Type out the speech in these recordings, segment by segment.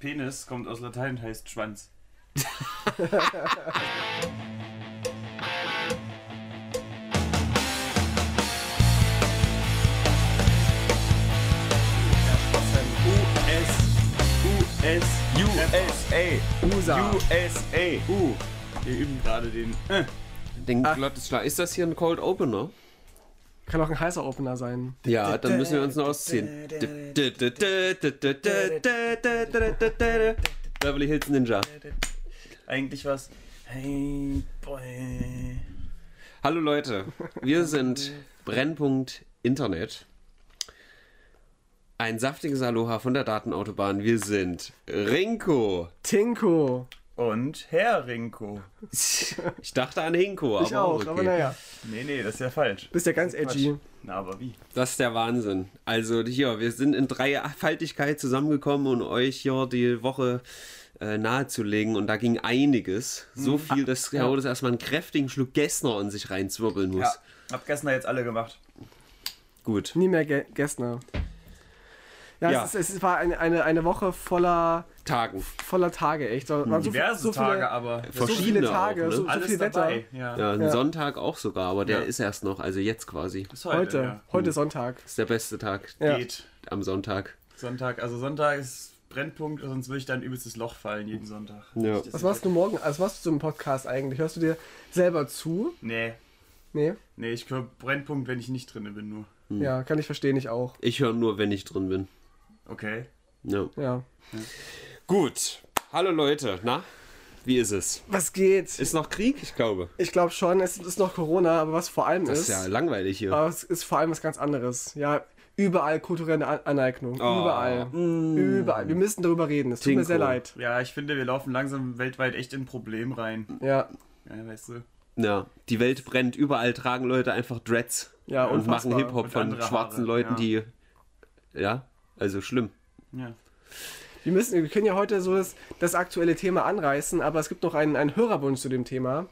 Penis kommt aus Latein und heißt Schwanz. US, US, USA. USA, USA. Uh, wir üben gerade den. Äh. Den Glottisschlag. Ist das hier ein Cold Opener? Kann auch ein heißer Opener sein. Ja, dann müssen wir uns noch ausziehen. Beverly Hills Ninja. Eigentlich was. Hey, boy. Hallo Leute, wir sind Brennpunkt Internet. Ein saftiges Aloha von der Datenautobahn. Wir sind Rinko. Tinko. Und Herr Rinko. Ich dachte an Hinko, aber Ich auch, okay. aber naja. Nee, nee, das ist ja falsch. Bist ja ganz edgy. Na, aber wie? Das ist der Wahnsinn. Also hier, wir sind in Dreifaltigkeit zusammengekommen, um euch hier die Woche äh, nahezulegen. Und da ging einiges. So viel, dass Herr Rodes erstmal einen kräftigen Schluck Gessner in sich reinzwirbeln muss. Ja, hab gestern jetzt alle gemacht. Gut. Nie mehr Ge Gessner. Ja, Ja. Es, ist, es war eine, eine, eine Woche voller, Tagen. voller Tage, echt. Da waren so, Diverse so viele, Tage, aber so viele Verschiedene Tage, auch, ne? so, so alles viel Wetter. dabei. Ja. Ja, ein Ja. Sonntag auch sogar, aber der Ja. ist erst noch, also jetzt quasi. Bis Heute, ja. heute Sonntag. ist der beste Tag Ja. Geht. am Sonntag. Sonntag, also Sonntag ist Brennpunkt, sonst würde ich da ein übelstes Loch fallen jeden Sonntag. Ja. Was machst du morgen? Also was machst du zum Podcast eigentlich? Hörst du dir selber zu? Nee, Nee? nee, ich höre Brennpunkt, wenn ich nicht drin bin, nur. Hm. Ja, kann ich verstehen, ich auch. Ich höre nur, wenn ich drin bin. Okay. Ja. Ja. Gut. Hallo Leute, na? Wie ist es? Was geht? Ist noch Krieg? Ich glaube. Ich glaube schon, es ist noch Corona, aber was vor allem Das ist, ist ja langweilig hier. aber es ist vor allem was ganz anderes. Ja, überall kulturelle An Aneignung. Oh. Überall. Überall. Wir müssen darüber reden. Es tut mir sehr leid. Ja, ich finde, wir laufen langsam weltweit echt in ein Problem rein. Ja. Ja, weißt du. Ja, die Welt brennt. Überall tragen Leute einfach Dreads. Ja, und machen unfassbar. Hip-Hop Und von schwarzen Haare, Leuten, ja. die. Ja, also schlimm. Ja. Wir, müssen, wir können ja heute so das, das aktuelle Thema anreißen, aber es gibt noch einen, einen Hörerwunsch zu dem Thema,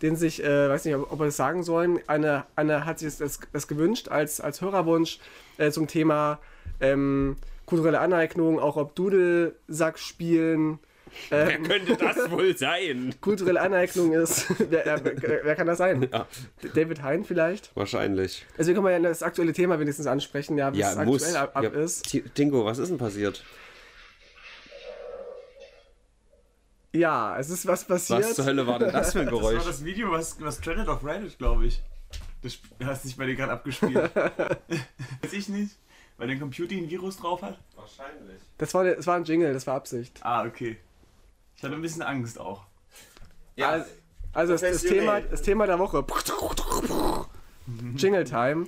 den sich, äh, weiß nicht, ob, ob wir das sagen sollen, eine, eine hat sich das, das gewünscht als, als Hörerwunsch äh, zum Thema ähm, kulturelle Aneignung, auch ob Dudelsack spielen. Wer Ähm, könnte das wohl sein? kulturelle Aneignung ist. wer, äh, wer, kann das sein? Ja. David Hein vielleicht? Wahrscheinlich. Also, wir können ja das aktuelle Thema wenigstens ansprechen, ja, wie Ja, es muss. aktuell ab, ab ja. ist. Tinko, was ist denn passiert? Ja, es ist was passiert. Was zur Hölle war denn das für ein Das war Geräusch? das Video, was, was trendet auf Reddit, glaube ich. Das hast dich bei dir gerade abgespielt. Weiß ich nicht. Weil dein Computer ein Virus drauf hat? Wahrscheinlich. Das war, das war ein Jingle, das war Absicht. Ah, okay. Ich hatte ein bisschen Angst auch. Ja, Also das, das, Professionell. Thema, das Thema der Woche. Jingle Time.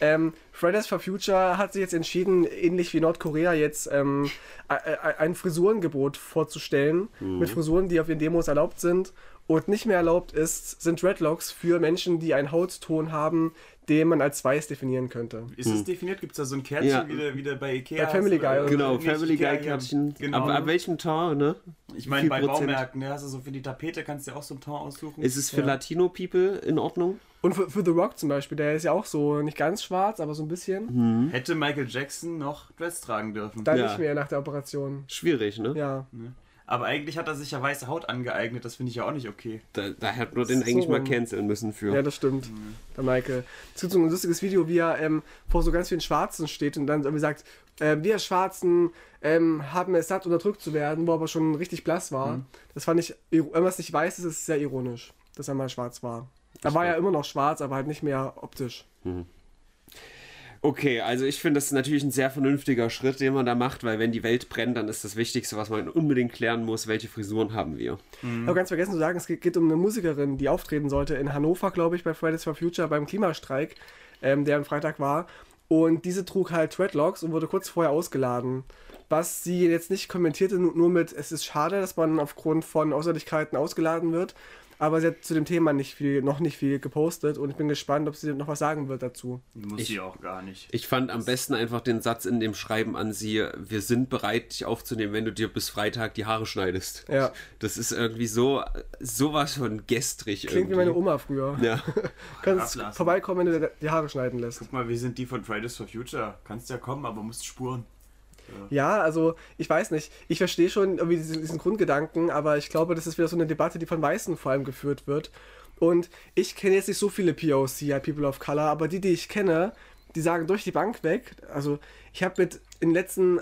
Ähm, Fridays for Future hat sich jetzt entschieden, ähnlich wie Nordkorea jetzt ähm, ein Frisurengebot vorzustellen. Mit Frisuren, die auf den Demos erlaubt sind. Und nicht mehr erlaubt ist, sind Dreadlocks für Menschen, die einen Hautton haben, den man als weiß definieren könnte. Ist es definiert? Gibt es da so ein Kärtchen, Ja. wie, der, wie der bei Ikea? Bei Family Guy. genau, Nicht Family Guy Kärtchen. Genau. Aber ab welchem Tor, ne? ich meine, bei Prozent? Baumärkten, da hast du so für die Tapete, kannst du ja auch so einen Ton aussuchen. Ist es für Latino People in Ordnung? Und für, für The Rock zum Beispiel, der ist ja auch so nicht ganz schwarz, aber so ein bisschen. Hätte Michael Jackson noch Dress tragen dürfen. Dann Ja. nicht mehr nach der Operation. Schwierig, ne? Ja. Aber eigentlich hat er sich ja weiße Haut angeeignet, das finde ich ja auch nicht okay. Da, da hätte man den So eigentlich mal rum. canceln müssen für. Ja, das stimmt. Der Michael. Es gibt so ein lustiges Video, wie er ähm, vor so ganz vielen Schwarzen steht und dann irgendwie sagt, äh, wir Schwarzen ähm, haben es satt, unterdrückt zu werden, wo er aber schon richtig blass war. Das fand ich, wenn man es nicht weiß, ist es sehr ironisch, dass er mal schwarz war. Er war ja immer noch schwarz, aber halt nicht mehr optisch. Okay, also ich finde, das ist natürlich ein sehr vernünftiger Schritt, den man da macht, weil wenn die Welt brennt, dann ist das Wichtigste, was man unbedingt klären muss, welche Frisuren haben wir. Ich habe ganz vergessen zu sagen, es geht, um eine Musikerin, die auftreten sollte in Hannover, glaube ich, bei Fridays for Future beim Klimastreik, ähm, der am Freitag war. Und diese trug halt Dreadlocks und wurde kurz vorher ausgeladen. Was sie jetzt nicht kommentierte, nu- nur mit, es ist schade, dass man aufgrund von Außerlichkeiten ausgeladen wird. Aber sie hat zu dem Thema nicht viel, noch nicht viel gepostet und ich bin gespannt, ob sie noch was sagen wird dazu. Muss Ich- sie auch gar nicht. Ich fand am besten einfach den Satz in dem Schreiben an sie, wir sind bereit, dich aufzunehmen, wenn du dir bis Freitag die Haare schneidest. Ja. Das ist irgendwie so, sowas von gestrig Klingt wie irgendwie. meine Oma früher. Ja. Kannst Ablassen. vorbeikommen, wenn du die Haare schneiden lässt. Guck mal, wir sind die von Fridays for Future. Kannst ja kommen, aber musst spuren. Ja, also ich weiß nicht. Ich verstehe schon irgendwie diesen, diesen Grundgedanken, aber ich glaube, das ist wieder so eine Debatte, die von Weißen vor allem geführt wird. Und ich kenne jetzt nicht so viele POC, ja, People of Color, aber die, die ich kenne, die sagen durch die Bank weg. Also ich habe mit in den letzten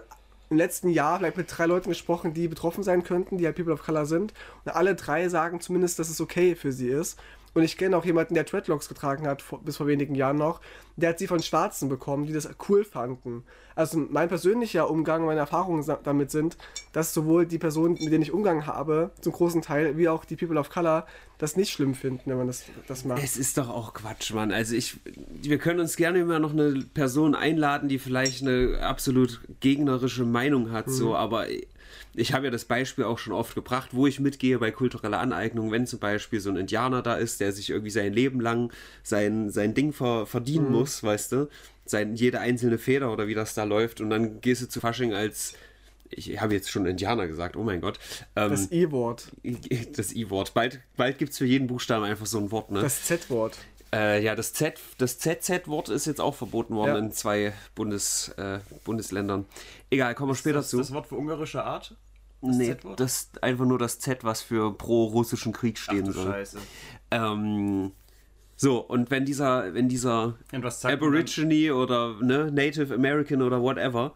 im letzten Jahr vielleicht mit drei Leuten gesprochen, die betroffen sein könnten, die halt People of Color sind. Und alle drei sagen zumindest, dass es okay für sie ist. Und ich kenne auch jemanden, der Dreadlocks getragen hat, vor, bis vor wenigen Jahren noch. Der hat sie von Schwarzen bekommen, die das cool fanden. Also mein persönlicher Umgang, meine Erfahrungen damit sind, dass sowohl die Personen, mit denen ich Umgang habe, zum großen Teil, wie auch die People of Color, das nicht schlimm finden, wenn man das, das macht. Es ist doch auch Quatsch, Mann. Also ich, wir können uns gerne immer noch eine Person einladen, die vielleicht eine absolut gegnerische Meinung hat, mhm. so, aber ich habe ja das Beispiel auch schon oft gebracht, wo ich mitgehe bei kultureller Aneignung, wenn zum Beispiel so ein Indianer da ist, der sich irgendwie sein Leben lang sein, sein Ding ver, verdienen mhm. muss, weißt du, sein, jede einzelne Feder oder wie das da läuft und dann gehst du zu Fasching als ich habe jetzt schon Indianer gesagt, oh mein Gott. Ähm, das I-Wort. Das I-Wort. Bald, bald gibt es für jeden Buchstaben einfach so ein Wort, ne? Das Z-Wort. Äh, ja, das Z, das ZZ-Wort ist jetzt auch verboten worden ja. in zwei Bundes, äh, Bundesländern. Egal, kommen wir später das, zu. Das Wort für ungarische Art? Das nee, das ist einfach nur das Z, was für pro-russischen Krieg stehen Ach, soll. Scheiße. Ähm, so, und wenn dieser, wenn dieser Aborigine oder ne, Native American oder whatever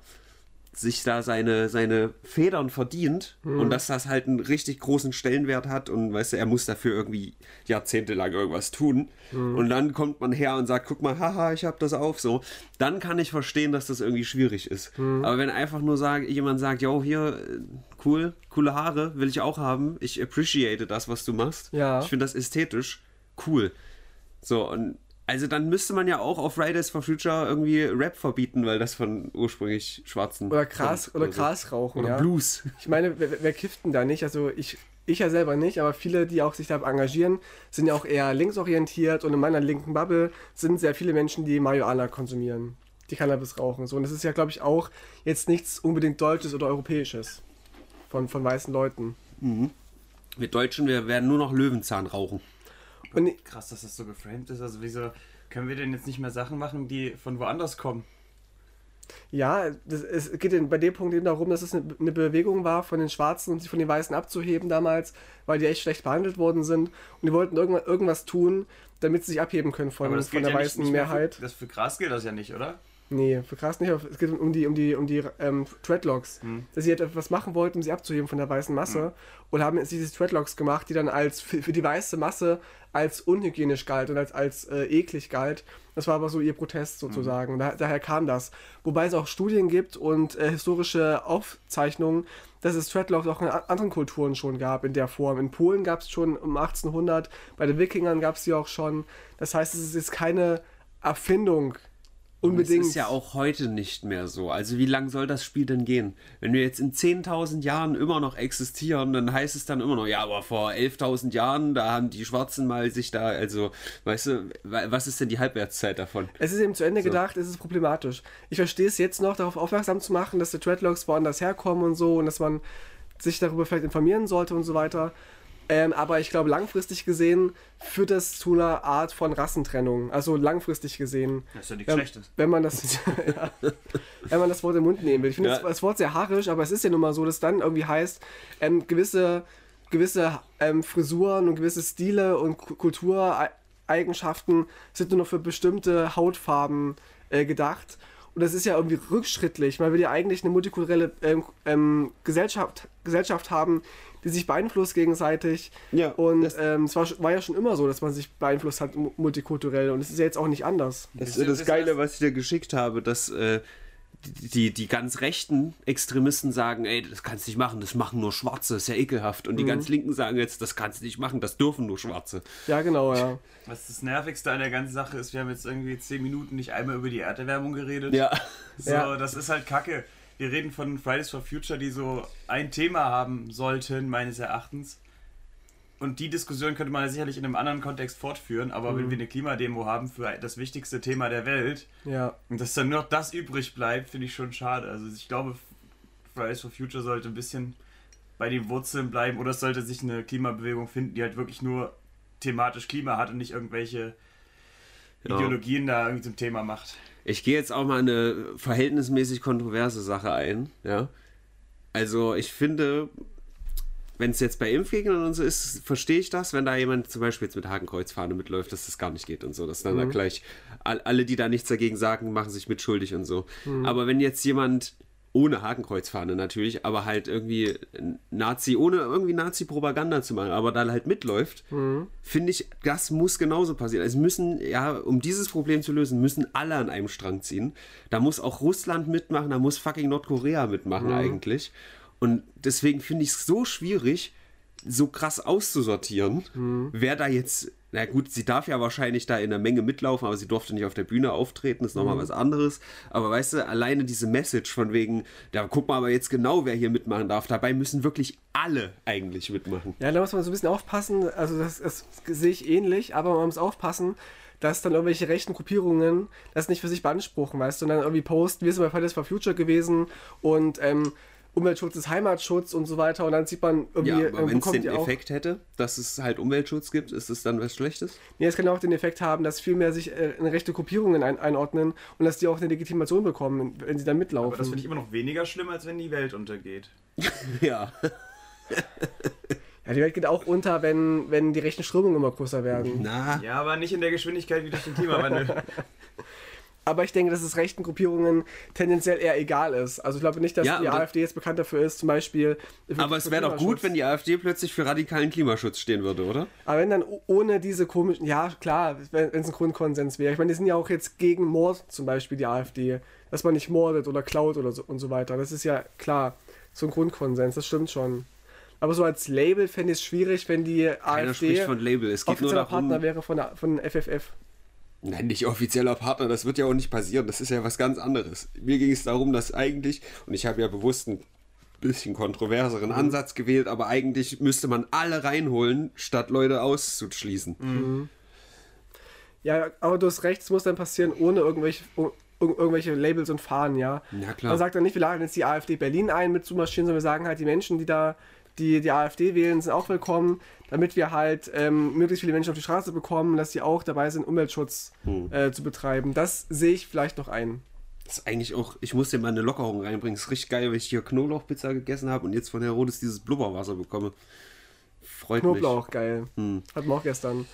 sich da seine, seine Federn verdient mhm. und dass das halt einen richtig großen Stellenwert hat und weißt du, er muss dafür irgendwie jahrzehntelang irgendwas tun mhm. und dann kommt man her und sagt, guck mal, haha, ich hab das auf, so, dann kann ich verstehen, dass das irgendwie schwierig ist. Mhm. Aber wenn einfach nur sag, jemand sagt, yo, hier, cool, coole Haare, will ich auch haben, ich appreciate das, was du machst, ja. ich finde das ästhetisch, cool. So, und also dann müsste man ja auch auf Fridays for Future irgendwie Rap verbieten, weil das von ursprünglich Schwarzen. Oder Gras, oder, oder Gras rauchen. Oder ja. Blues. Ich meine, wer, wer kifft denn da nicht? Also ich, ich ja selber nicht, aber viele, die auch sich da engagieren, sind ja auch eher linksorientiert und in meiner linken Bubble sind sehr viele Menschen, die Marihuana konsumieren, die Cannabis rauchen. So. Und das ist ja, glaube ich, auch jetzt nichts unbedingt Deutsches oder Europäisches von, von weißen Leuten. Mhm. Wir Deutschen, wir werden nur noch Löwenzahn rauchen. Und Krass, dass das so geframed ist. Also wieso können wir denn jetzt nicht mehr Sachen machen, die von woanders kommen? Ja, das, es geht bei dem Punkt eben darum, dass es eine, Bewegung war von den Schwarzen und sich von den Weißen abzuheben damals, weil die echt schlecht behandelt worden sind. Und die wollten irgendwas, irgendwas tun, damit sie sich abheben können von, von der ja weißen nicht, nicht Mehrheit. Für, das für Gras gilt das ja nicht, oder? Nee, für Gras nicht, aber es geht um die, um die, um die ähm, Dreadlocks. Hm. Dass sie etwas machen wollten, um sie abzuheben von der weißen Masse. Hm. Und haben jetzt diese Dreadlocks gemacht, die dann als für, für die weiße Masse als unhygienisch galt und als, als äh, eklig galt. Das war aber so ihr Protest sozusagen. Mhm. Da, daher kam das. Wobei es auch Studien gibt und äh, historische Aufzeichnungen, dass es Dreadlocks auch in anderen Kulturen schon gab in der Form. In Polen gab es schon um 1800, bei den Wikingern gab es sie auch schon. Das heißt, es ist jetzt keine Erfindung Unbedingt. Das ist ja auch heute nicht mehr so. Also wie lang soll das Spiel denn gehen? Wenn wir jetzt in 10.000 Jahren immer noch existieren, dann heißt es dann immer noch, ja, aber vor 11.000 Jahren, da haben die Schwarzen mal sich da, also, weißt du, was ist denn die Halbwertszeit davon? Es ist eben zu Ende so. gedacht, es ist problematisch. Ich verstehe es jetzt noch, darauf aufmerksam zu machen, dass die Dreadlocks woanders herkommen und so und dass man sich darüber vielleicht informieren sollte und so weiter. Ähm, aber ich glaube, langfristig gesehen führt das zu einer Art von Rassentrennung. Also langfristig gesehen. Das ist ja nichts ähm, Schlechtes. Wenn man das, ja, wenn man das Wort im Mund nehmen will. Ich finde ja. das, das, Wort sehr haarisch, aber es ist ja nun mal so, dass dann irgendwie heißt, ähm, gewisse, gewisse ähm, Frisuren und gewisse Stile und Kultureigenschaften sind nur noch für bestimmte Hautfarben äh, gedacht. Und das ist ja irgendwie rückschrittlich. Man will ja eigentlich eine multikulturelle ähm, ähm, Gesellschaft, Gesellschaft haben, die sich beeinflusst gegenseitig. Ja, und ähm, es war, war, ja schon immer so, dass man sich beeinflusst hat multikulturell. Und es ist ja jetzt auch nicht anders. Das ist das Geile, was ich dir geschickt habe, dass äh, die, die ganz rechten Extremisten sagen, ey, das kannst du nicht machen, das machen nur Schwarze, ist ja ekelhaft. Und die mhm. ganz Linken sagen jetzt, das kannst du nicht machen, das dürfen nur Schwarze. Ja, genau, ja. Was das Nervigste an der ganzen Sache ist, wir haben jetzt irgendwie zehn Minuten nicht einmal über die Erderwärmung geredet. Ja. So, ja. das ist halt Kacke wir reden von Fridays for Future, die so ein Thema haben sollten, meines Erachtens. Und die Diskussion könnte man ja sicherlich in einem anderen Kontext fortführen, aber mhm. wenn wir eine Klimademo haben für das wichtigste Thema der Welt ja. und dass dann nur noch das übrig bleibt, finde ich schon schade. Also ich glaube, Fridays for Future sollte ein bisschen bei den Wurzeln bleiben oder es sollte sich eine Klimabewegung finden, die halt wirklich nur thematisch Klima hat und nicht irgendwelche Ja. Ideologien da irgendwie zum Thema macht. Ich gehe jetzt auch mal eine verhältnismäßig kontroverse Sache ein, ja. Also ich finde, wenn es jetzt bei Impfgegnern und so ist, verstehe ich das, wenn da jemand zum Beispiel jetzt mit Hakenkreuzfahne mitläuft, dass das gar nicht geht und so, dass dann da gleich all, alle, die da nichts dagegen sagen, machen sich mitschuldig und so. Aber wenn jetzt jemand ohne Hakenkreuzfahne natürlich, aber halt irgendwie Nazi, ohne irgendwie Nazi-Propaganda zu machen, aber da halt mitläuft, finde ich, das muss genauso passieren. Es müssen, ja, um dieses Problem zu lösen, müssen alle an einem Strang ziehen. Da muss auch Russland mitmachen, da muss fucking Nordkorea mitmachen eigentlich. Und deswegen finde ich es so schwierig, so krass auszusortieren, wer da jetzt, na gut, sie darf ja wahrscheinlich da in der Menge mitlaufen, aber sie durfte nicht auf der Bühne auftreten, ist nochmal was anderes. Aber weißt du, alleine diese Message von wegen, da guck mal aber jetzt genau, wer hier mitmachen darf, dabei müssen wirklich alle eigentlich mitmachen. Ja, da muss man so ein bisschen aufpassen. Also, das, das sehe ich ähnlich, aber man muss aufpassen, dass dann irgendwelche rechten Gruppierungen das nicht für sich beanspruchen, weißt du, und dann irgendwie posten, wir sind bei Fridays for Future gewesen und ähm, Umweltschutz ist Heimatschutz und so weiter und dann sieht man irgendwie, Ja, aber ähm, wenn es den Effekt hätte, dass es halt Umweltschutz gibt, ist es dann was Schlechtes? Nee, es kann auch den Effekt haben, dass viel mehr sich äh, in rechte Gruppierungen ein, einordnen und dass die auch eine Legitimation bekommen, wenn sie dann mitlaufen. Aber das finde ich immer noch weniger schlimm, als wenn die Welt untergeht. Ja. ja, die Welt geht auch unter, wenn, wenn die rechten Strömungen immer größer werden. Na, Ja, aber nicht in der Geschwindigkeit wie durch den Klimawandel. Aber ich denke, dass es rechten Gruppierungen tendenziell eher egal ist. Also ich glaube nicht, dass Ja, die AfD jetzt bekannt dafür ist, zum Beispiel. aber es wäre doch gut, wenn die AfD plötzlich für radikalen Klimaschutz stehen würde, oder? Aber wenn dann ohne diese komischen, ja klar, wenn es ein Grundkonsens wäre. Ich meine, die sind ja auch jetzt gegen Mord zum Beispiel, die AfD. Dass man nicht mordet oder klaut oder so und so weiter. Das ist ja klar, so ein Grundkonsens, das stimmt schon. Aber so als Label fände ich es schwierig, wenn die Keiner AfD spricht von Label. Es geht nur darum. Partner wäre von, der, von FFF. Nein, nicht offizieller Partner, das wird ja auch nicht passieren. Das ist ja was ganz anderes. Mir ging es darum, dass eigentlich, und ich habe ja bewusst einen bisschen kontroverseren Mhm. Ansatz gewählt, aber eigentlich müsste man alle reinholen, statt Leute auszuschließen. Mhm. Ja, aber du hast recht, es muss dann passieren, ohne irgendwelche, ir- irgendwelche Labels und Fahnen, ja. Ja, klar. Man sagt dann nicht, wir laden jetzt die AfD Berlin ein mit zu marschieren, sondern wir sagen halt, die Menschen, die da die, die AfD wählen, sind auch willkommen, damit wir halt ähm, möglichst viele Menschen auf die Straße bekommen, dass die auch dabei sind, Umweltschutz Hm. äh, zu betreiben. Das sehe ich vielleicht noch ein. Das ist eigentlich auch, ich muss dir mal eine Lockerung reinbringen. Das ist richtig geil, weil ich hier Knoblauchpizza gegessen habe und jetzt von Herodes dieses Blubberwasser bekomme. Freut Knoblauch, geil. Hm. Hatten wir auch gestern.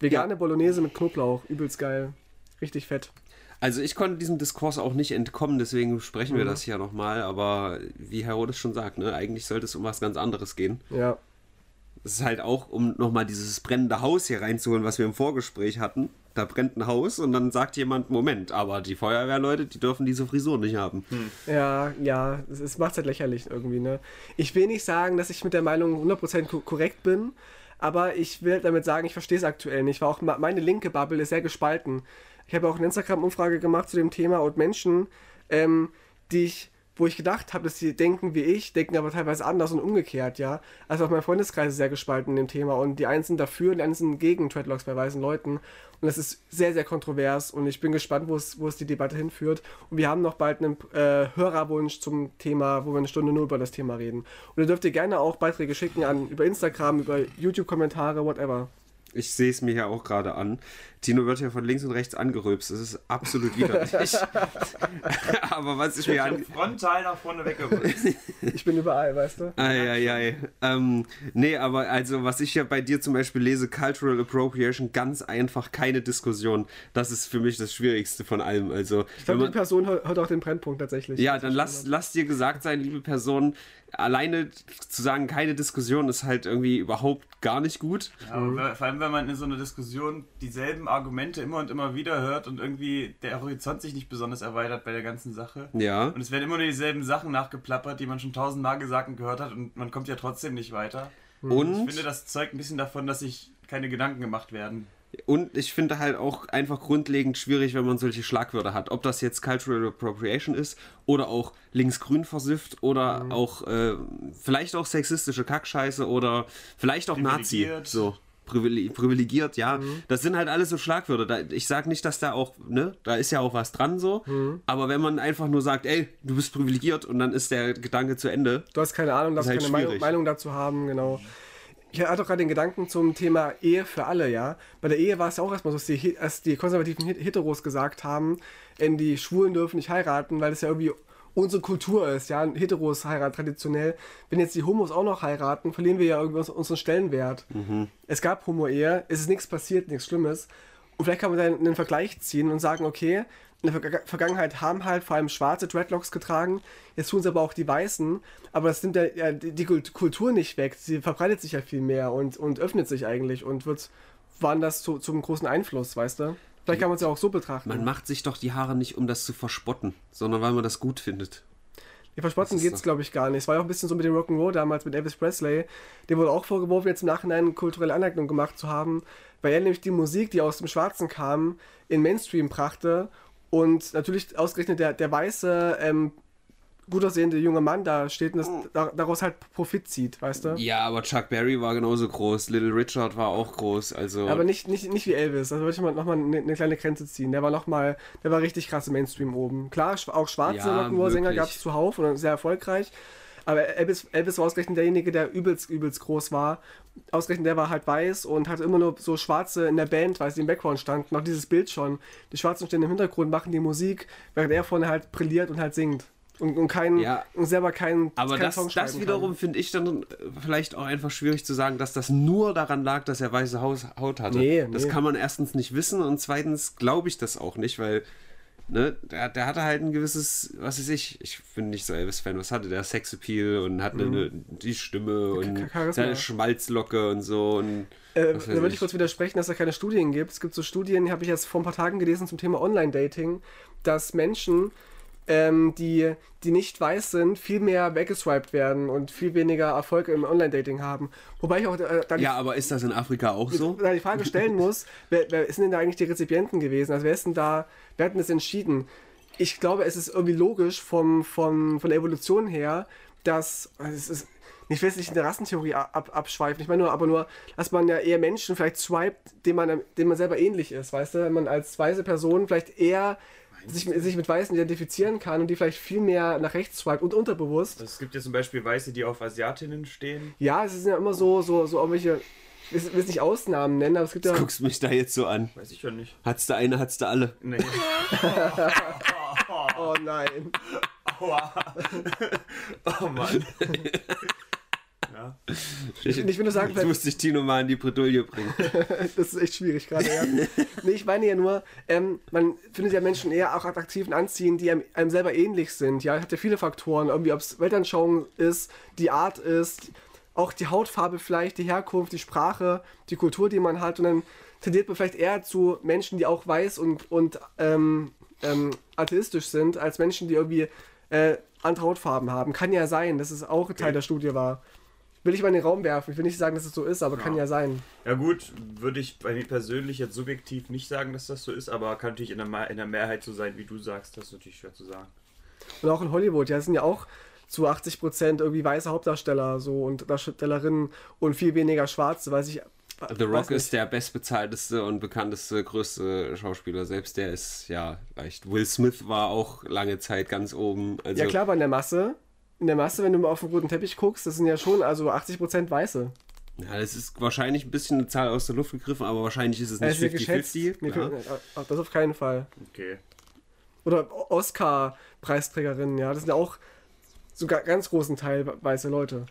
Vegane Bolognese mit Knoblauch, übelst geil. Richtig fett. mich. Also ich konnte diesem Diskurs auch nicht entkommen, deswegen sprechen wir Mhm. das hier nochmal. Aber wie Herodes schon sagt, ne, eigentlich sollte es um was ganz anderes gehen. Ja. Es ist halt auch, um nochmal dieses brennende Haus hier reinzuholen, was wir im Vorgespräch hatten. Da brennt ein Haus und dann sagt jemand, Moment, aber die Feuerwehrleute, die dürfen diese Frisur nicht haben. Ja, ja, es, es macht halt lächerlich irgendwie, ne? Ich will nicht sagen, dass ich mit der Meinung 100% ko korrekt bin, aber ich will damit sagen, ich verstehe es aktuell nicht, weil auch meine linke Bubble ist sehr gespalten. Ich habe auch eine Instagram-Umfrage gemacht zu dem Thema und Menschen, ähm, die ich, wo ich gedacht habe, dass sie denken wie ich, denken aber teilweise anders und umgekehrt, ja. Also auch mein Freundeskreis ist sehr gespalten in dem Thema und die einen sind dafür, die anderen sind gegen Treadlocks bei weißen Leuten und das ist sehr, sehr kontrovers und ich bin gespannt, wo es, wo es die Debatte hinführt. Und wir haben noch bald einen äh, Hörerwunsch zum Thema, wo wir eine Stunde nur über das Thema reden. Und ihr dürft ihr gerne auch Beiträge schicken an über Instagram, über YouTube-Kommentare, whatever. Ich sehe es mir ja auch gerade an. Tino wird hier von links und rechts angerülpst. Das ist absolut widerlich. aber was ich mir an... Frontal nach vorne weggerückt. Ich bin überall, weißt du? Eieiei. Ähm, nee, aber also, was ich ja bei dir zum Beispiel lese, Cultural Appropriation, ganz einfach keine Diskussion. Das ist für mich das Schwierigste von allem. Also, Ich wenn glaube, die man, Person hört hört auch den Brennpunkt tatsächlich. ja, dann lass, lass dir gesagt sein, liebe Person, alleine zu sagen, keine Diskussion ist halt irgendwie überhaupt gar nicht gut. Ja, vor allem, wenn man in so einer Diskussion dieselben Argumente immer und immer wieder hört und irgendwie der Horizont sich nicht besonders erweitert bei der ganzen Sache. Ja. Und es werden immer nur dieselben Sachen nachgeplappert, die man schon tausendmal gesagt und gehört hat und man kommt ja trotzdem nicht weiter. Ich Und, finde, das zeugt ein bisschen davon, dass sich keine Gedanken gemacht werden. Und ich finde halt auch einfach grundlegend schwierig, wenn man solche Schlagwörter hat. Ob das jetzt Cultural Appropriation ist oder auch linksgrün versifft oder auch äh, vielleicht auch sexistische Kackscheiße oder vielleicht auch Nazi. Privilegiert. So. Privile- Privilegiert, ja. Das sind halt alles so Schlagwörter. Da, ich sag nicht, dass da auch, ne, da ist ja auch was dran so. Aber wenn man einfach nur sagt, ey, du bist privilegiert und dann ist der Gedanke zu Ende. Du hast keine Ahnung, darfst halt keine schwierig. Meinung dazu haben, genau. Ich hatte auch gerade den Gedanken zum Thema Ehe für alle, ja. Bei der Ehe war es ja auch erstmal so, dass die, als die konservativen Heteros gesagt haben, die Schwulen dürfen nicht heiraten, weil es ja irgendwie unsere Kultur ist, ja. Heteros heiraten traditionell. Wenn jetzt die Homos auch noch heiraten, verlieren wir ja irgendwie unseren Stellenwert. Mhm. Es gab Homo-Ehe, es ist nichts passiert, nichts Schlimmes. Und vielleicht kann man dann einen Vergleich ziehen und sagen, okay, in der Vergangenheit haben halt vor allem schwarze Dreadlocks getragen, jetzt tun sie aber auch die weißen, aber das nimmt ja die Kultur nicht weg, sie verbreitet sich ja viel mehr und, und öffnet sich eigentlich und wird woanders zu, zum großen Einfluss, weißt du? Vielleicht kann man es ja auch so betrachten. Man macht sich doch die Haare nicht, um das zu verspotten, sondern weil man das gut findet. Ja, verspotten geht es, glaube ich, gar nicht. Es war ja auch ein bisschen so mit dem Rock'n'Roll damals mit Elvis Presley. Dem wurde auch vorgeworfen, jetzt im Nachhinein kulturelle Aneignung gemacht zu haben, weil er nämlich die Musik, die aus dem Schwarzen kam, in Mainstream brachte und natürlich ausgerechnet der, der weiße, ähm, gut aussehende junge Mann da steht und das, da, daraus halt Profit zieht, weißt du? Ja, aber Chuck Berry war genauso groß, Little Richard war auch groß, also... Aber nicht, nicht, nicht wie Elvis, also würde ich mal nochmal eine, eine kleine Grenze ziehen. Der war nochmal, der war richtig krass im Mainstream oben. Klar, auch schwarze ja, Rock'n'Roll-Sänger gab es zuhauf und sehr erfolgreich, aber Elvis, Elvis war ausgerechnet derjenige, der übelst, übelst groß war. Ausgerechnet der war halt weiß und hatte immer nur so Schwarze in der Band, weil sie im Background standen. Auch dieses Bild schon. Die Schwarzen stehen im Hintergrund, machen die Musik, während er vorne halt brilliert und halt singt. Und, und, kein, ja, und selber kein Aber kein das, das wiederum finde ich dann vielleicht auch einfach schwierig zu sagen, dass das nur daran lag, dass er weiße Haut hatte. Nee, das nee. kann man erstens nicht wissen und zweitens glaube ich das auch nicht, weil ne, der, der hatte halt ein gewisses, was weiß ich, ich bin nicht so Elvis-Fan, was hatte der? Sexappeal und hatte mhm. eine, die Stimme und seine Schmalzlocke und so. Und äh, da würde ich kurz widersprechen, dass es da keine Studien gibt. Es gibt so Studien, die habe ich jetzt vor ein paar Tagen gelesen zum Thema Online-Dating, dass Menschen, ähm, die, die nicht weiß sind, viel mehr weggeswiped werden und viel weniger Erfolg im Online-Dating haben. Wobei ich auch. Äh, ja, aber ist das in Afrika auch so? Da die Frage stellen muss, wer, wer sind denn da eigentlich die Rezipienten gewesen? Also wer ist denn da, wer hat denn das entschieden? Ich glaube, es ist irgendwie logisch vom, vom, von der Evolution her, dass. Also es ist, ich will jetzt nicht in der Rassentheorie ab, abschweifen, ich meine nur, aber nur, dass man ja eher Menschen vielleicht swiped, dem man, dem man selber ähnlich ist, weißt du? Wenn man als weise Person vielleicht eher sich, sich mit Weißen identifizieren kann und die vielleicht viel mehr nach rechts swipe und unterbewusst. Es gibt ja zum Beispiel Weiße, die auf Asiatinnen stehen. Ja, es sind ja immer so, so, so irgendwelche, ich will es nicht Ausnahmen nennen, aber es gibt ja. Du guckst mich da jetzt so an. Weiß ich ja nicht. Hat's da eine, hat's da alle. Nee. oh nein. Aua. Oh Mann. Ja. Ich, ich will nur sagen, Jetzt musste ich Tino mal in die Bredouille bringen. das ist echt schwierig gerade, ja. nee, ich meine ja nur, ähm, man findet ja Menschen eher auch attraktiv und anziehend, die einem, einem selber ähnlich sind. Ja, hat ja viele Faktoren, irgendwie, ob es Weltanschauung ist, die Art ist, auch die Hautfarbe vielleicht, die Herkunft, die Sprache, die Kultur, die man hat. Und dann tendiert man vielleicht eher zu Menschen, die auch weiß und, und ähm, ähm, atheistisch sind, als Menschen, die irgendwie äh, andere Hautfarben haben. Kann ja sein, dass es auch Teil der Studie war will ich mal in den Raum werfen. Ich will nicht sagen, dass es so ist, aber ja. kann ja sein. Ja gut, würde ich bei mir persönlich jetzt subjektiv nicht sagen, dass das so ist, aber kann natürlich in der, in der Mehrheit so sein, wie du sagst. Das ist natürlich schwer zu sagen. Und auch in Hollywood, ja, es sind ja auch zu 80 Prozent irgendwie weiße Hauptdarsteller so und Darstellerinnen und viel weniger schwarze, weiß ich. The Rock ist der bestbezahlteste und bekannteste, größte Schauspieler. Selbst der ist ja leicht. Will Smith war auch lange Zeit ganz oben. Also ja klar, aber in der Masse in der Masse, wenn du mal auf den roten Teppich guckst, das sind ja schon also 80% Weiße. Ja, das ist wahrscheinlich ein bisschen eine Zahl aus der Luft gegriffen, aber wahrscheinlich ist es nicht 50-50. Nee, ja. Das auf keinen Fall. Okay. Oder Oscar-Preisträgerinnen, ja, das sind ja auch sogar ganz großen Teil weiße Leute.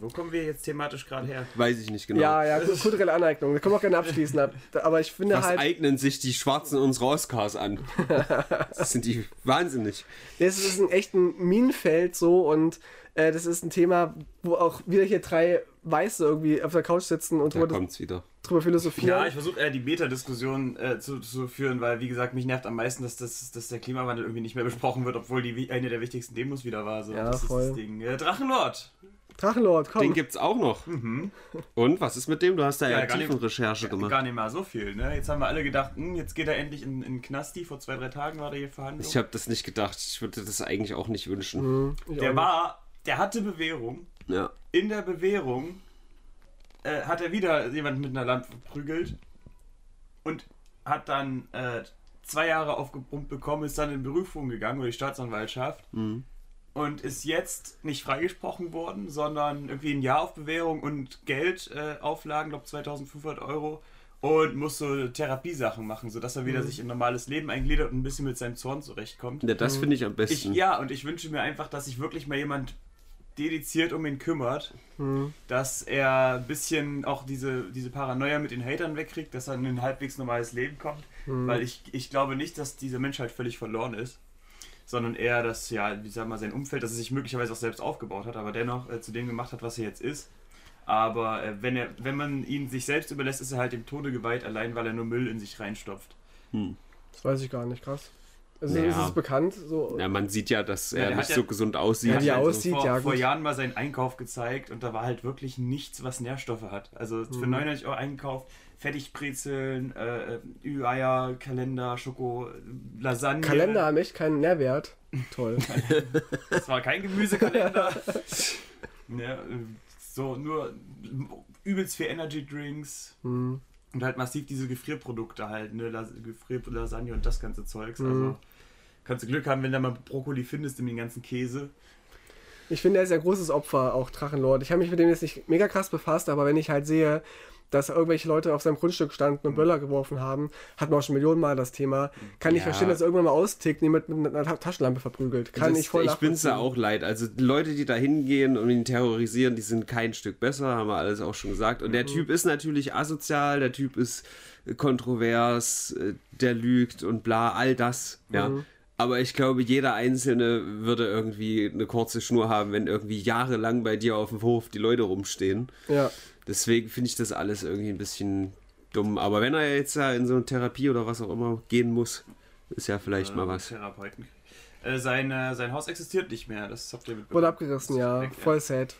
Wo kommen wir jetzt thematisch gerade her? Weiß ich nicht genau. Ja, ja, kulturelle Aneignung. Wir können auch gerne abschließen. Aber ich finde Was halt. eignen sich die Schwarzen unserer Oscars an? das sind die wahnsinnig. Das ist ein echt ein Minenfeld so und äh, das ist ein Thema, wo auch wieder hier drei Weiße irgendwie auf der Couch sitzen und da drüber, kommt's wieder. drüber philosophieren. Ja, ich versuche eher die Meta-Diskussion äh, zu, zu, führen, weil wie gesagt, mich nervt am meisten, dass, das, dass der Klimawandel irgendwie nicht mehr besprochen wird, obwohl die eine der wichtigsten Demos wieder war. So. Ja, das voll. ist das Ding. Äh, Drachenlord! Drachenlord, komm. Den gibt's auch noch. Mhm. Und was ist mit dem? Du hast da ja, ja Recherche gemacht. Gar nicht mal so viel, ne? Jetzt haben wir alle gedacht, mh, hm, jetzt geht er endlich in, in Knasti. Vor zwei, drei Tagen war der hier verhandelt. Ich habe das nicht gedacht. Ich würde das eigentlich auch nicht wünschen. Mhm, der war, der hatte Bewährung. Ja. In der Bewährung äh, hat er wieder jemanden mit einer Lampe verprügelt und hat dann äh, zwei Jahre aufgepumpt bekommen, ist dann in Berufung gegangen, oder die Staatsanwaltschaft. Mhm und ist jetzt nicht freigesprochen worden, sondern irgendwie ein Jahr auf Bewährung und Geldauflagen, äh, glaube 2500 Euro und muss so Therapiesachen machen, sodass er wieder mhm. sich in normales Leben eingliedert und ein bisschen mit seinem Zorn zurechtkommt. Ja, das finde ich am besten. Ich, ja, und ich wünsche mir einfach, dass sich wirklich mal jemand dediziert um ihn kümmert, mhm. dass er ein bisschen auch diese, diese Paranoia mit den Hatern wegkriegt, dass er in ein halbwegs normales Leben kommt, mhm. weil ich, ich glaube nicht, dass diese Menschheit völlig verloren ist, sondern eher, dass ja, wie sag mal, sein Umfeld, dass er sich möglicherweise auch selbst aufgebaut hat, aber dennoch äh, zu dem gemacht hat, was er jetzt ist. Aber äh, wenn, er, wenn man ihn sich selbst überlässt, ist er halt dem Tode geweiht, allein weil er nur Müll in sich reinstopft. Hm. Das weiß ich gar nicht, krass. Also naja. ist es bekannt? So? Ja, man sieht ja, dass er ja, nicht so gesund aussieht. Ja, wie halt aussieht, vor, ja. Gut. Vor Jahren mal seinen Einkauf gezeigt und da war halt wirklich nichts, was Nährstoffe hat. Also für mhm. 99 Euro eingekauft, Fertigbrezeln, äh, Ü-Eier, Kalender, Schoko, Lasagne. Kalender haben echt keinen Nährwert. Toll. das war kein Gemüsekalender. ja, so, nur übelst viel Energy Drinks. Mhm. Und halt massiv diese Gefrierprodukte halt, ne? Gefrierlasagne und das ganze Zeugs. Mhm. Also kannst du Glück haben, wenn du mal Brokkoli findest in den ganzen Käse. Ich finde, er ist ein großes Opfer, auch Drachenlord. Ich habe mich mit dem jetzt nicht mega krass befasst, aber wenn ich halt sehe, dass irgendwelche Leute auf seinem Grundstück standen und Böller geworfen haben, hat man auch schon Millionen Mal das Thema. Kann ja. ich verstehen, dass irgendwann mal austickt, jemand mit einer Taschenlampe verprügelt. Kann das, ich voll Ich bin es ja auch leid. Also Leute, die da hingehen und ihn terrorisieren, die sind kein Stück besser, haben wir alles auch schon gesagt. Und mhm. der Typ ist natürlich asozial, der Typ ist kontrovers, äh, der lügt und bla, all das. Ja. Mhm. Aber ich glaube, jeder Einzelne würde irgendwie eine kurze Schnur haben, wenn irgendwie jahrelang bei dir auf dem Hof die Leute rumstehen. Ja. Deswegen finde ich das alles irgendwie ein bisschen dumm. Aber wenn er jetzt ja in so eine Therapie oder was auch immer gehen muss, ist ja vielleicht äh, mal was. Therapeuten. Äh, sein, äh, sein Haus existiert nicht mehr. Das habt ihr mitbekommen. Wurde abgerissen, ja. Weg, Voll ja. sad.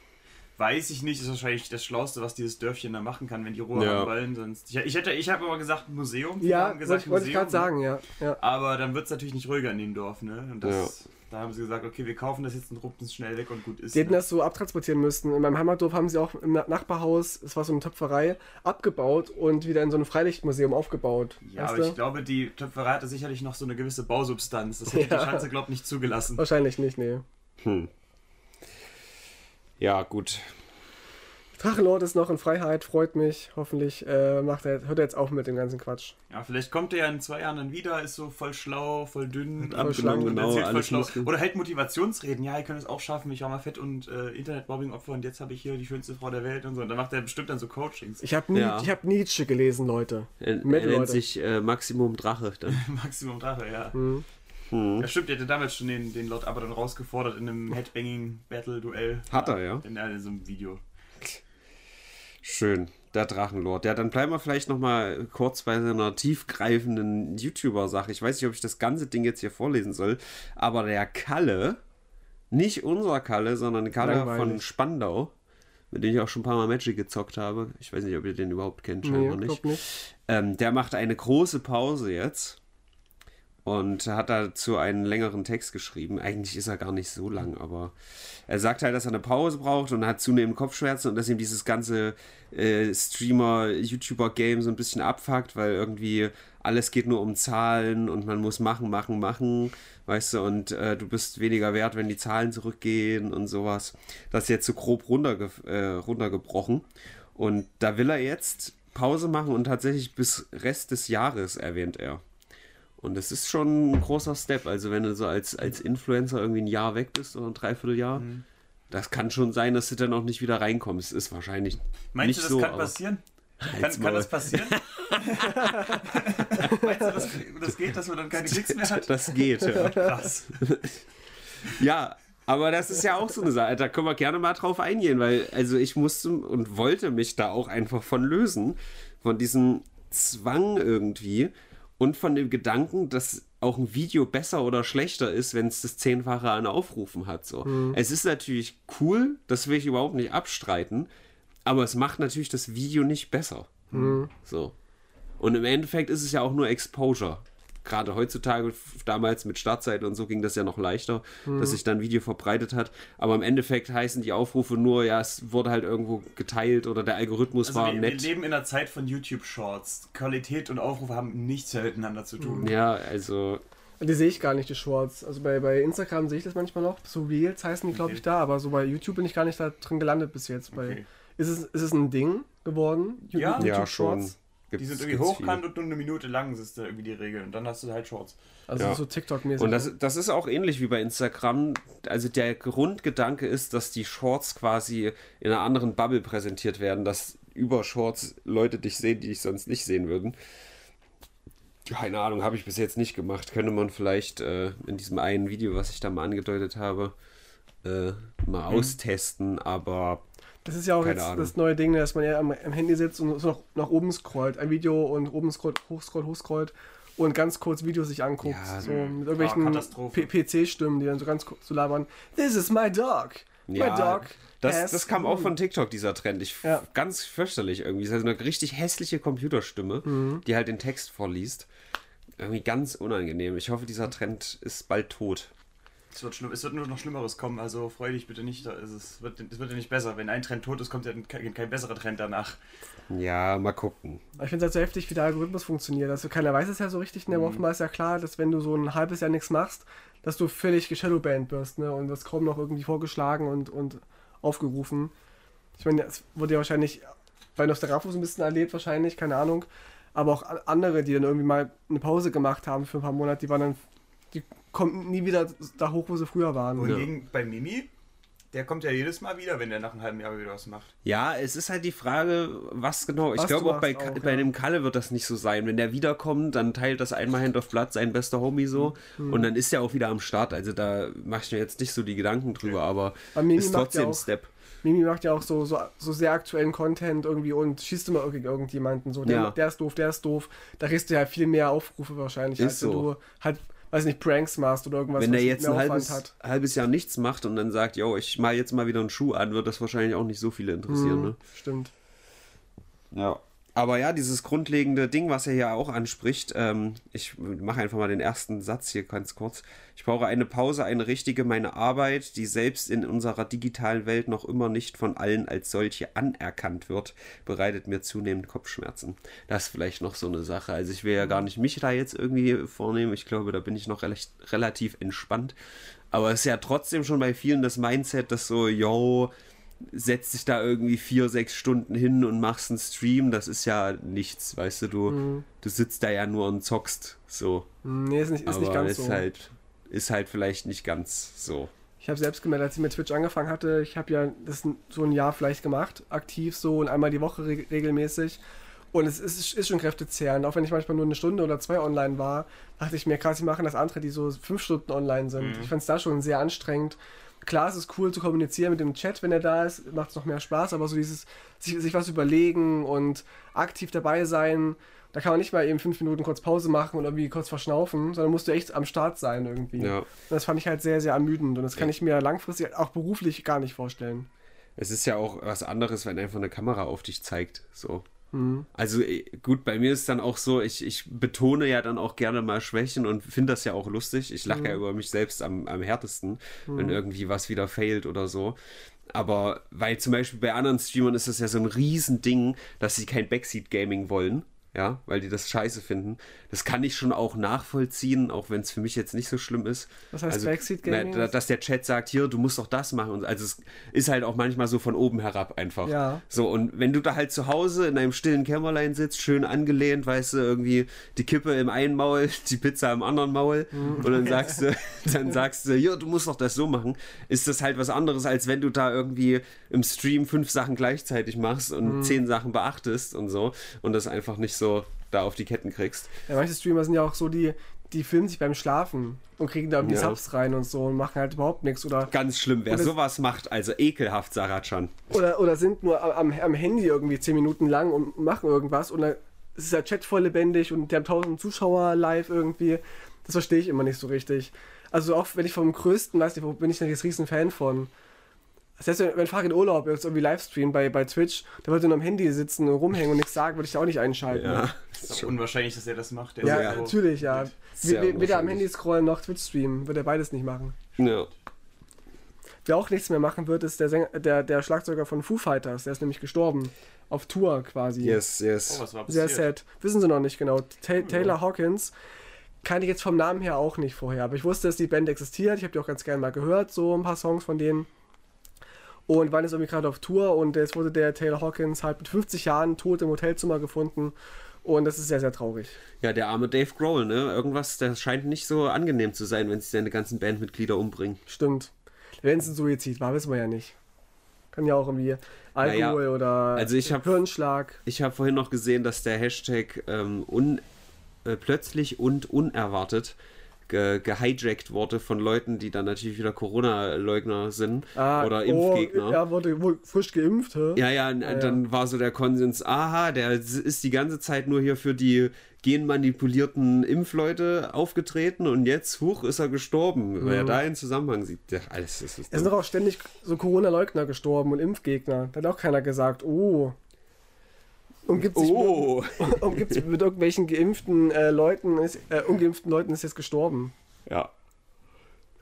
Weiß ich nicht, ist wahrscheinlich das Schlauste, was dieses Dörfchen da machen kann, wenn die Ruhe ja. haben wollen. Sonst, ich, ich, hätte, ich habe aber gesagt Museum. Ja, gesagt, wollte ich gerade sagen, ja. ja. Aber dann wird es natürlich nicht ruhiger in dem Dorf, ne? Und das, ja. Da haben sie gesagt, okay, wir kaufen das jetzt und ruppen es schnell weg und gut ist. Die hätten ne? das so abtransportieren müssen. In meinem Heimatdorf haben sie auch im Nachbarhaus, es war so eine Töpferei, abgebaut und wieder in so ein Freilichtmuseum aufgebaut. Ja, aber du? ich glaube, die Töpferei hatte sicherlich noch so eine gewisse Bausubstanz. Das hätte ja. die Schanze, glaube ich, nicht zugelassen. Wahrscheinlich nicht, nee. Hm. Ja, gut. Drachenlord ist noch in Freiheit, freut mich. Hoffentlich äh, macht er, hört er jetzt auf mit dem ganzen Quatsch. Ja, vielleicht kommt er ja in zwei Jahren dann wieder, ist so voll schlau, voll dünn, voll schlank, genau, voll schlau. Oder hält Motivationsreden. Ja, ihr könnt es auch schaffen, ich war mal fett und äh, Internetmobbing-Opfer und jetzt habe ich hier die schönste Frau der Welt und so. Und dann macht er bestimmt dann so Coachings. Ich habe ja. hab Nietzsche gelesen, Leute. Er, er nennt Leute. sich äh, Maximum Drache. Maximum Drache, ja. Mhm. Hm. Ja, stimmt, der hatte damals schon den, den Lord aber dann rausgefordert in einem Headbanging-Battle-Duell. Hat er, ja? In, in so einem Video. Schön, der Drachenlord. Ja, dann bleiben wir vielleicht noch mal kurz bei einer tiefgreifenden YouTuber-Sache. Ich weiß nicht, ob ich das ganze Ding jetzt hier vorlesen soll, aber der Kalle, nicht unser Kalle, sondern Kalle Langweilig. von Spandau, mit dem ich auch schon ein paar Mal Magic gezockt habe. Ich weiß nicht, ob ihr den überhaupt kennt, scheinbar nee, nicht. nicht. Ähm, der macht eine große Pause jetzt und hat dazu einen längeren Text geschrieben. Eigentlich ist er gar nicht so lang, aber er sagt halt, dass er eine Pause braucht und hat zunehmend Kopfschmerzen und dass ihm dieses ganze äh, Streamer-YouTuber-Game so ein bisschen abfuckt, weil irgendwie alles geht nur um Zahlen und man muss machen, machen, machen, weißt du, und äh, du bist weniger wert, wenn die Zahlen zurückgehen und sowas. Das ist jetzt so grob runterge äh, runtergebrochen. Und da will er jetzt Pause machen und tatsächlich bis Rest des Jahres, erwähnt er. Und das ist schon ein großer Step. Also wenn du so als, als Influencer irgendwie ein Jahr weg bist oder ein Dreivierteljahr, mhm. das kann schon sein, dass du dann auch nicht wieder reinkommst. Ist wahrscheinlich Meinst du, das so, kann passieren? Kann, kann, das passieren? Meinst du, das, das, geht, dass man dann keine Klicks mehr hat? Das geht, ja. Krass. ja, aber das ist ja auch so eine Sache. Da können wir gerne mal drauf eingehen, weil also ich musste und wollte mich da auch einfach von lösen, von diesem Zwang irgendwie und von dem Gedanken, dass auch ein Video besser oder schlechter ist, wenn es das Zehnfache an Aufrufen hat. So. Mhm. Es ist natürlich cool, das will ich überhaupt nicht abstreiten, aber es macht natürlich das Video nicht besser. Mhm. So. Und im Endeffekt ist es ja auch nur Exposure gerade heutzutage, damals mit Startzeit und so ging das ja noch leichter, mhm. dass sich dann ein Video verbreitet hat. Aber im Endeffekt heißen die Aufrufe nur, ja, es wurde halt irgendwo geteilt oder der Algorithmus also war wir, nett. Wir leben in einer Zeit von YouTube Shorts. Qualität und Aufrufe haben nichts miteinander zu tun. Ja, also Die sehe ich gar nicht, die Shorts. Also bei, bei Instagram sehe ich das manchmal noch. So Reels heißen die, glaube Okay. ich, da. Aber so bei YouTube bin ich gar nicht da drin gelandet bis jetzt. Bei, Okay. ist, es, ist es ein Ding geworden? Ja. YouTube Ja, schon. Shorts? Die Gibt's- sind irgendwie gibt's hochkant und nur eine Minute lang, ist da irgendwie die Regel. Und dann hast du halt Shorts. Also Ja. so TikTok-mäßig. Und das, das ist auch ähnlich wie bei Instagram. Also der Grundgedanke ist, dass die Shorts quasi in einer anderen Bubble präsentiert werden, dass über Shorts Leute dich sehen, die dich sonst nicht sehen würden. Keine Ahnung, habe ich bis jetzt nicht gemacht. Könnte man vielleicht äh, in diesem einen Video, was ich da mal angedeutet habe, äh, mal austesten, aber Das ist ja auch Keine jetzt Ahnung. das neue Ding, dass man ja am, am Handy sitzt und so nach, nach oben scrollt. Ein Video und oben scrollt, hochscrollt, hochscrollt und ganz kurz Videos sich anguckt. Ja, so mit Ah, irgendwelchen Katastrophe. PC-Stimmen, die dann so ganz kurz so labern. This is my dog. my dog. das, das kam auch von TikTok, dieser Trend. Ich, Ja. Ganz fürchterlich irgendwie. Das ist eine richtig hässliche Computerstimme, Mhm. die halt den Text vorliest. Irgendwie ganz unangenehm. Ich hoffe, dieser Trend ist bald tot. Es wird, schlimm, es wird nur noch Schlimmeres kommen, also freu dich bitte nicht. Es wird, es wird ja nicht besser. Wenn ein Trend tot ist, kommt ja kein, kein besserer Trend danach. Ja, mal gucken. Ich finde es halt so heftig, wie der Algorithmus funktioniert. Also keiner weiß es ja so richtig. Ne? Mhm. Offenbar ist ja klar, dass wenn du so ein halbes Jahr nichts machst, dass du völlig geshadowbanned wirst. Ne? Und das kaum noch irgendwie vorgeschlagen und, und aufgerufen. Ich meine, es wurde ja wahrscheinlich bei Nostrafus ein bisschen erlebt, wahrscheinlich, keine Ahnung. Aber auch andere, die dann irgendwie mal eine Pause gemacht haben für ein paar Monate, die waren dann, kommen nie wieder da hoch, wo sie früher waren. Wohingegen bei Mimi, der kommt ja jedes Mal wieder, wenn der nach einem halben Jahr wieder was macht. Ja, es ist halt die Frage, was genau. Ich Was glaube du auch bei, auch, bei ja. dem Kalle wird das nicht so sein. Wenn der wiederkommt, dann teilt das einmal Hand auf Blatt sein bester Homie so. Mhm. Und dann ist er auch wieder am Start. Also da mache ich mir jetzt nicht so die Gedanken drüber, aber Aber Mimi ist macht trotzdem ja auch- Step. Mimi macht ja auch so, so, so sehr aktuellen Content irgendwie und schießt immer gegen irgendjemanden. So, der, Ja. der ist doof, der ist doof. Da kriegst du ja viel mehr Aufrufe wahrscheinlich, Ist als wenn so. du halt, weiß nicht, Pranks machst oder irgendwas, Wenn der jetzt ein halbes, halbes Jahr nichts macht und dann sagt, yo, ich mal jetzt mal wieder einen Schuh an, wird das wahrscheinlich auch nicht so viele interessieren. Mhm, Ne? Stimmt. Ja. Aber ja, dieses grundlegende Ding, was er hier auch anspricht, ähm, ich mache einfach mal den ersten Satz hier ganz kurz. Ich brauche eine Pause, eine richtige, meine Arbeit, die selbst in unserer digitalen Welt noch immer nicht von allen als solche anerkannt wird, bereitet mir zunehmend Kopfschmerzen. Das ist vielleicht noch so eine Sache. Also ich will ja gar nicht mich da jetzt irgendwie vornehmen. Ich glaube, da bin ich noch rel- relativ entspannt. Aber es ist ja trotzdem schon bei vielen das Mindset, dass so, yo, setzt dich da irgendwie vier, sechs Stunden hin und machst einen Stream, das ist ja nichts, weißt du, du, du sitzt da ja nur und zockst, so. Hm, Nee, ist nicht, ist Aber nicht ganz ist so. halt, ist halt vielleicht nicht ganz so. Ich habe selbst gemerkt, als ich mit Twitch angefangen hatte, ich habe ja das so ein Jahr vielleicht gemacht, aktiv so und einmal die Woche re regelmäßig. Und es ist, ist schon kräftezehrend, auch wenn ich manchmal nur eine Stunde oder zwei online war, dachte ich mir, krass, ich machen das andere, die so fünf Stunden online sind. Ich fand es da schon sehr anstrengend. Klar, es ist cool zu kommunizieren mit dem Chat, wenn er da ist, macht es noch mehr Spaß, aber so dieses, sich, sich was überlegen und aktiv dabei sein, da kann man nicht mal eben fünf Minuten kurz Pause machen und irgendwie kurz verschnaufen, sondern musst du echt am Start sein irgendwie. Ja. Und das fand ich halt sehr, sehr ermüdend und das kann Ja. ich mir langfristig auch beruflich gar nicht vorstellen. Es ist ja auch was anderes, wenn einfach eine Kamera auf dich zeigt, so. Mhm. Also eh, gut, bei mir ist dann auch so, ich, ich betone ja dann auch gerne mal Schwächen und finde das ja auch lustig. Ich lache ja über mich selbst am, am härtesten, wenn irgendwie was wieder failt oder so. Aber weil zum Beispiel bei anderen Streamern ist das ja so ein Riesending, dass sie kein Backseat-Gaming wollen. Ja, weil die das scheiße finden. Das kann ich schon auch nachvollziehen, auch wenn es für mich jetzt nicht so schlimm ist. Was heißt also, Backseat Gaming? na, da- Dass der Chat sagt, hier, du musst doch das machen. Und also es ist halt auch manchmal so von oben herab einfach. Ja. So, und wenn du da halt zu Hause in einem stillen Kämmerlein sitzt, schön angelehnt, weißt du, irgendwie die Kippe im einen Maul, die Pizza im anderen Maul, Mhm. und dann sagst du, dann sagst du, ja, du musst doch das so machen, ist das halt was anderes, als wenn du da irgendwie im Stream fünf Sachen gleichzeitig machst und Mhm. zehn Sachen beachtest und so und das einfach nicht so da auf die Ketten kriegst. Ja, manche Streamer sind ja auch so, die, die filmen sich beim Schlafen und kriegen da irgendwie Ja. Subs rein und so und machen halt überhaupt nichts oder, Ganz schlimm, wer sowas macht, also ekelhaft, Saratschan. oder, oder sind nur am, am Handy irgendwie zehn Minuten lang und machen irgendwas und dann ist der Chat voll lebendig und die haben tausend Zuschauer live irgendwie. Das verstehe ich immer nicht so richtig. Also auch wenn ich vom größten, weiß nicht, wo bin ich denn jetzt riesen Fan von. Das heißt, wenn wenn Fahrrad in Urlaub jetzt irgendwie Livestream bei, bei Twitch, da würde er nur am Handy sitzen und rumhängen und nichts sagen, würde ich da auch nicht einschalten. Ja, Ist doch unwahrscheinlich, dass er das macht. Der Ja, ist so- natürlich, ja. Sehr Weder am. Handy scrollen noch Twitch streamen, wird er beides nicht machen. ja. Wer auch nichts mehr machen wird, ist der, Sänger, der, der Schlagzeuger von Foo Fighters. Der ist nämlich gestorben. Auf Tour quasi. Yes, yes. Oh, was war Sehr passiert? sad. Wissen sie noch nicht genau. Ta Taylor Hawkins. kannte ich jetzt vom Namen her auch nicht vorher. Aber ich wusste, dass die Band existiert. Ich habe die auch ganz gerne mal gehört, so ein paar Songs von denen. Und waren jetzt irgendwie gerade auf Tour und jetzt wurde der Taylor Hawkins halt mit 50 Jahren tot im Hotelzimmer gefunden. Und das ist sehr, sehr traurig. Ja, der arme Dave Grohl, ne? Irgendwas, das scheint nicht so angenehm zu sein, wenn sich seine ganzen Bandmitglieder umbringen. Stimmt. Wenn es ein Suizid war, wissen wir ja nicht. Kann ja auch irgendwie Alkohol Naja, oder also ich hab- Hirnschlag. Ich habe vorhin noch gesehen, dass der Hashtag ähm, un, äh, plötzlich und unerwartet ge gehijackt wurde von Leuten, die dann natürlich wieder Corona-Leugner sind oder Impfgegner. Oh, er wurde frisch geimpft, hä? Ja, ja, und Ja, ja. dann war so der Konsens, aha, der ist die ganze Zeit nur hier für die genmanipulierten Impfleute aufgetreten und jetzt, huch, ist er gestorben. Wer da einen Zusammenhang sieht, ja, alles ist, ist Es sind doch auch ständig so Corona-Leugner gestorben und Impfgegner. Da hat auch keiner gesagt, oh. Und gibt es Oh, und gibt's mit irgendwelchen geimpften äh, Leuten, ist, äh, ungeimpften Leuten ist jetzt gestorben. ja.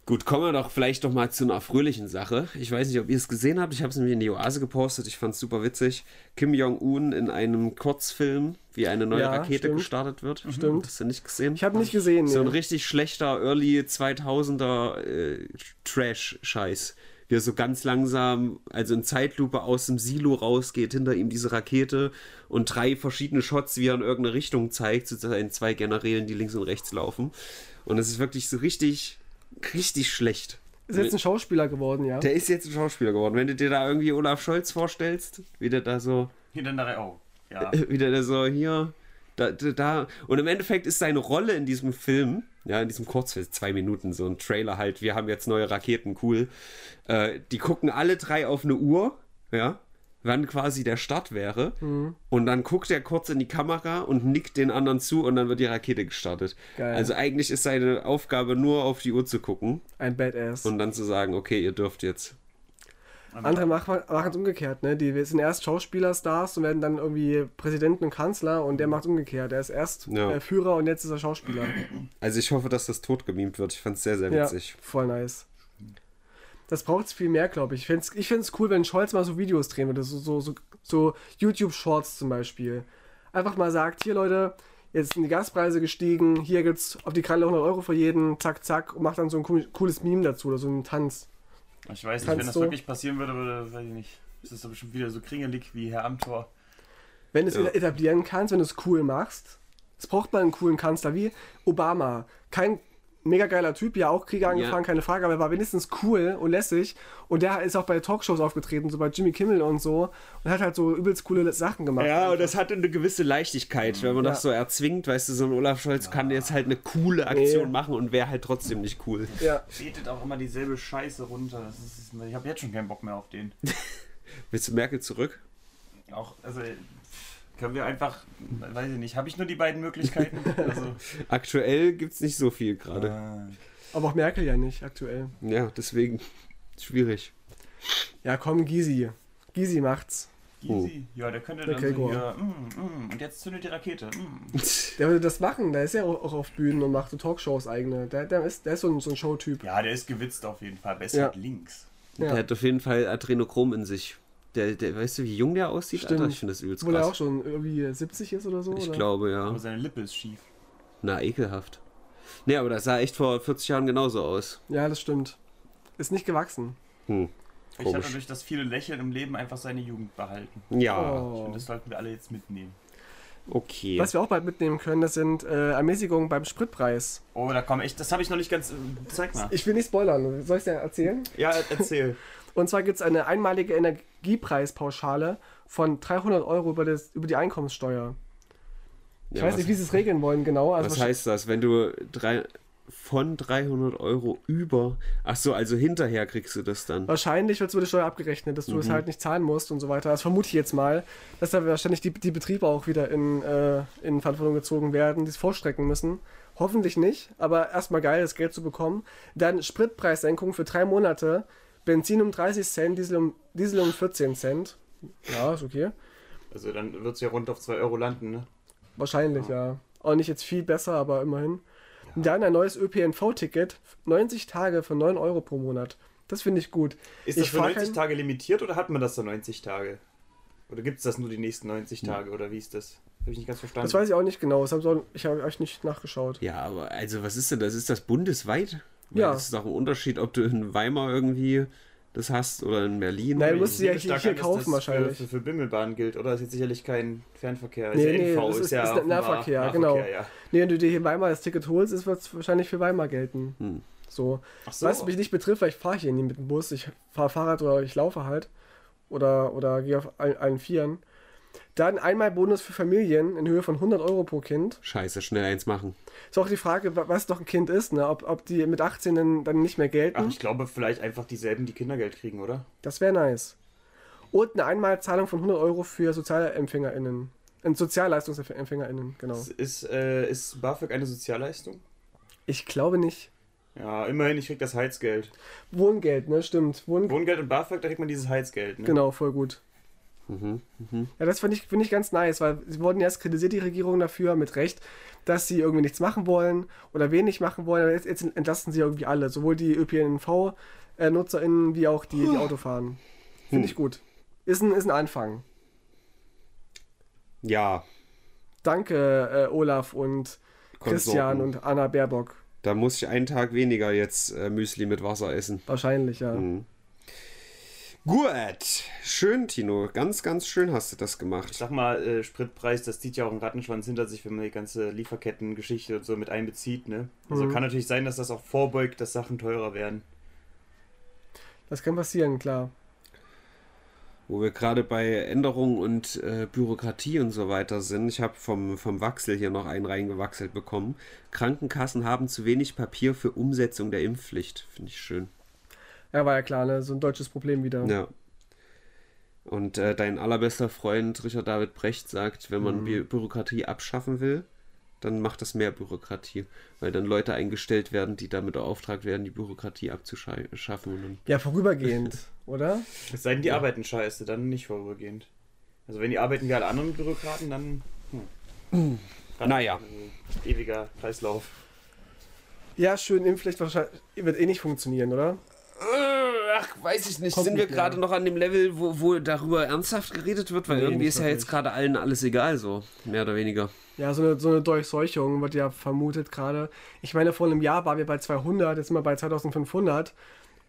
Gut, kommen wir doch vielleicht doch mal zu einer fröhlichen Sache. Ich weiß nicht, ob ihr es gesehen habt. Ich habe es nämlich in die Oase gepostet. Ich fand es super witzig. Kim Jong-un in einem Kurzfilm, wie eine neue Ja, Rakete stimmt. gestartet wird. Stimmt. Hast du nicht gesehen? Ich habe nicht gesehen. So ein nee. richtig schlechter Early 2000er äh, Trash-Scheiß. Wie er so ganz langsam, also in Zeitlupe aus dem Silo rausgeht, hinter ihm diese Rakete und drei verschiedene Shots, wie er in irgendeine Richtung zeigt, zu seinen zwei Generälen, die links und rechts laufen. Und es ist wirklich so richtig, richtig schlecht. Ist jetzt ein Schauspieler geworden, ja. Der ist jetzt ein Schauspieler geworden. Wenn du dir da irgendwie Olaf Scholz vorstellst, wie der da so Hier dann da, oh. Ja. wieder der so hier, da, da. Und im Endeffekt ist seine Rolle in diesem Film, ja, in diesem Kurzfilm, zwei Minuten, so ein Trailer halt, wir haben jetzt neue Raketen, cool. Äh, die gucken alle drei auf eine Uhr, ja, wann quasi der Start wäre. Und dann guckt er kurz in die Kamera und nickt den anderen zu und dann wird die Rakete gestartet. Geil. Also eigentlich ist seine Aufgabe nur auf die Uhr zu gucken Ein Badass. und dann zu sagen, okay, ihr dürft jetzt. Andere machen es umgekehrt, ne? Die sind erst Schauspielerstars und werden dann irgendwie Präsidenten und Kanzler und der macht umgekehrt. Er ist erst Ja. äh, Führer und jetzt ist er Schauspieler. Also ich hoffe, dass das tot gemimt wird. Ich fand es sehr, sehr ja, witzig. voll nice. Das braucht es viel mehr, glaube ich. Ich fände es ich find's cool, wenn Scholz mal so Videos drehen würde. So, so, so, so YouTube-Shorts zum Beispiel. Einfach mal sagt, hier Leute, jetzt sind die Gaspreise gestiegen, hier gibt's auf die Kralle 100 Euro für jeden, zack, zack, und macht dann so ein cool- cooles Meme dazu oder so einen Tanz. Ich weiß nicht, wenn das wirklich passieren würde, würde, weiß ich nicht. Ist das doch bestimmt wieder so kringelig wie Herr Amthor. Wenn du es Ja. etablieren kannst, wenn du es cool machst, es braucht mal einen coolen Kanzler wie Obama. Kein mega geiler Typ, ja auch Kriege angefangen, keine Frage, aber er war wenigstens cool und lässig und der ist auch bei Talkshows aufgetreten, so bei Jimmy Kimmel und so und hat halt so übelst coole Sachen gemacht. Ja, und das hat eine gewisse Leichtigkeit, wenn man Ja. das so erzwingt, weißt du, so ein Olaf Scholz kann jetzt halt eine coole Aktion Nee. machen und wäre halt trotzdem nicht cool. Ja. Betet auch immer dieselbe Scheiße runter. Das ist, ich habe jetzt schon keinen Bock mehr auf den. Willst du Merkel zurück? Auch, also können wir einfach, weiß ich nicht, habe ich nur die beiden Möglichkeiten? Also, Aktuell gibt es nicht so viel gerade. äh, Aber auch Merkel ja nicht aktuell. Ja, deswegen schwierig. Ja, komm, Gysi. Gysi macht's. easy. Ja, der könnte Der dann so Gregor. hier, mm, mm, und jetzt zündet die Rakete. Mm. Der würde das machen, der ist ja auch auch auf Bühnen und macht so Talkshows eigene. Der, der, ist, der ist so ein, so ein Showtyp. Ja, der ist gewitzt auf jeden Fall. Besser Ja. halt links. Ja. Der hat auf jeden Fall Adrenochrom in sich. Der, der, weißt du, wie jung der aussieht? Stimmt. Alter, ich finde das übelst Obwohl er auch krass. schon irgendwie 70 ist oder so. Ich oder? glaube, ja. Aber seine Lippe ist schief. Na, ekelhaft. Nee, aber das sah echt vor 40 Jahren genauso aus. Ja, das stimmt. Ist nicht gewachsen. Hm. Ich hatte Komisch. durch das viele Lächeln im Leben einfach seine Jugend behalten. Ja, Oh. Und das sollten wir alle jetzt mitnehmen. okay. Was wir auch bald mitnehmen können, das sind äh, Ermäßigungen beim Spritpreis. Oh, da komm echt, das habe ich noch nicht ganz. äh, Zeig mal. Ich will nicht spoilern, soll ich es dir erzählen? Ja, erzähl. Und zwar gibt es eine einmalige Energiepreispauschale von 300 Euro über, das, über die Einkommenssteuer. Ich Ja, weiß nicht, wie sie es regeln wollen, genau. Also Was heißt das, wenn du drei, von 300 Euro über. Ach so, also hinterher kriegst du das dann. Wahrscheinlich wird es über die Steuer abgerechnet, dass du Mhm. es halt nicht zahlen musst und so weiter. Das vermute ich jetzt mal, dass da wahrscheinlich die, die Betriebe auch wieder in, äh, in Verantwortung gezogen werden, die es vorstrecken müssen. Hoffentlich nicht, aber erstmal geil, das Geld zu bekommen. Dann Spritpreissenkung für drei Monate. Benzin um 30 Cent, Diesel um, Diesel um 14 Cent. Ja, ist okay. Also dann wird es ja rund auf 2 Euro landen, ne? Wahrscheinlich, ja. Auch nicht jetzt viel besser, aber immerhin. Dann ein neues ÖPNV-Ticket, 90 Tage für 9 Euro pro Monat. Das finde ich gut. Ist das Ich für fahr 90 kein- Tage limitiert oder hat man das so 90 Tage? Oder gibt es das nur die nächsten 90 Tage oder wie ist das? Habe ich nicht ganz verstanden. Das weiß ich auch nicht genau. Ich habe euch nicht nachgeschaut. Ja, aber also was ist denn das? Ist das bundesweit? Ja. Das ist doch ein Unterschied, ob du in Weimar irgendwie das hast oder in Berlin. Nein, du musst sie ja hier, hier kaufen das wahrscheinlich. Für, für, für Bimmelbahn gilt, oder? ist jetzt sicherlich kein Fernverkehr. Nee, ist ja nee, NV, das ist- ja ist offenbar Nahverkehr, genau. Ja. Nee, wenn du dir hier in Weimar das Ticket holst, wird es wahrscheinlich für Weimar gelten. Hm. So. So. Was mich nicht betrifft, weil ich fahre hier nie mit dem Bus. Ich fahre Fahrrad oder ich laufe halt. Oder, oder gehe auf allen, allen Vieren. Dann einmal Bonus für Familien in Höhe von 100 Euro pro Kind. Scheiße, schnell eins machen. Ist auch die Frage, wa- was doch ein Kind ist, ne? ob, ob die mit 18 dann, nicht mehr gelten. Ach, ich glaube vielleicht einfach dieselben, die Kindergeld kriegen, oder? Das wäre nice. Und eine Einmalzahlung von 100 Euro für SozialempfängerInnen. Äh, SozialleistungsempfängerInnen, genau. Ist, äh, ist BAföG eine Sozialleistung? Ich glaube nicht. Ja, immerhin, ich krieg das Heizgeld. Wohngeld, ne? Stimmt. Wohn Wohngeld und BAföG, da kriegt man dieses Heizgeld, ne? Genau, voll gut. Mhm. Ja, das finde ich, find ich ganz nice, weil sie wurden erst kritisiert, die Regierung dafür, mit Recht, dass sie irgendwie nichts machen wollen oder wenig machen wollen. Aber jetzt, jetzt entlasten sie irgendwie alle, sowohl die ÖPNV-NutzerInnen wie auch die, die Auto fahren. Finde ich gut. Ist ein, ist ein Anfang. Ja, Danke, äh, Olaf und Christian Konsorten. und Anna Baerbock. Da muss ich einen Tag weniger jetzt äh, Müsli mit Wasser essen. Wahrscheinlich, ja. Mhm. Gut, schön, Tino. Ganz, ganz schön hast du das Ich gemacht. sag mal, äh, Spritpreis, das zieht ja auch einen Rattenschwanz hinter sich, wenn man die ganze Lieferkettengeschichte und so mit einbezieht, ne? Also Mhm. kann natürlich sein, dass das auch vorbeugt, dass Sachen teurer werden. Das kann passieren, klar. Wo wir gerade bei Änderungen und äh, Bürokratie und so weiter sind. Ich habe vom, vom Wachsel hier noch einen reingewachselt bekommen. Krankenkassen haben zu wenig Papier für Umsetzung der Impfpflicht. Finde ich schön. Ja, war ja klar, ne? So ein deutsches Problem wieder. Ja. Und äh, dein allerbester Freund Richard David Brecht sagt, wenn man Bü Bürokratie abschaffen will, dann macht das mehr Bürokratie, weil dann Leute eingestellt werden, die damit beauftragt werden, die Bürokratie abzuschaffen. Ja, vorübergehend, oder? Es sei denn, die arbeiten scheiße, dann nicht vorübergehend. Also wenn die arbeiten wie alle anderen Bürokraten, dann. Hm. Dann Naja. ewiger Kreislauf. Ja, schön, wahrscheinlich wird eh nicht funktionieren, oder? Ach, weiß ich nicht. Kommt Sind wir gerade noch an dem Level, wo, wo darüber ernsthaft geredet wird? Weil Nee, irgendwie ist ja jetzt gerade allen alles egal, so. Mehr oder weniger. Ja, so eine, so eine Durchseuchung wird ja vermutet gerade. Ich meine, vor einem Jahr waren wir bei 200, jetzt sind wir bei 2500.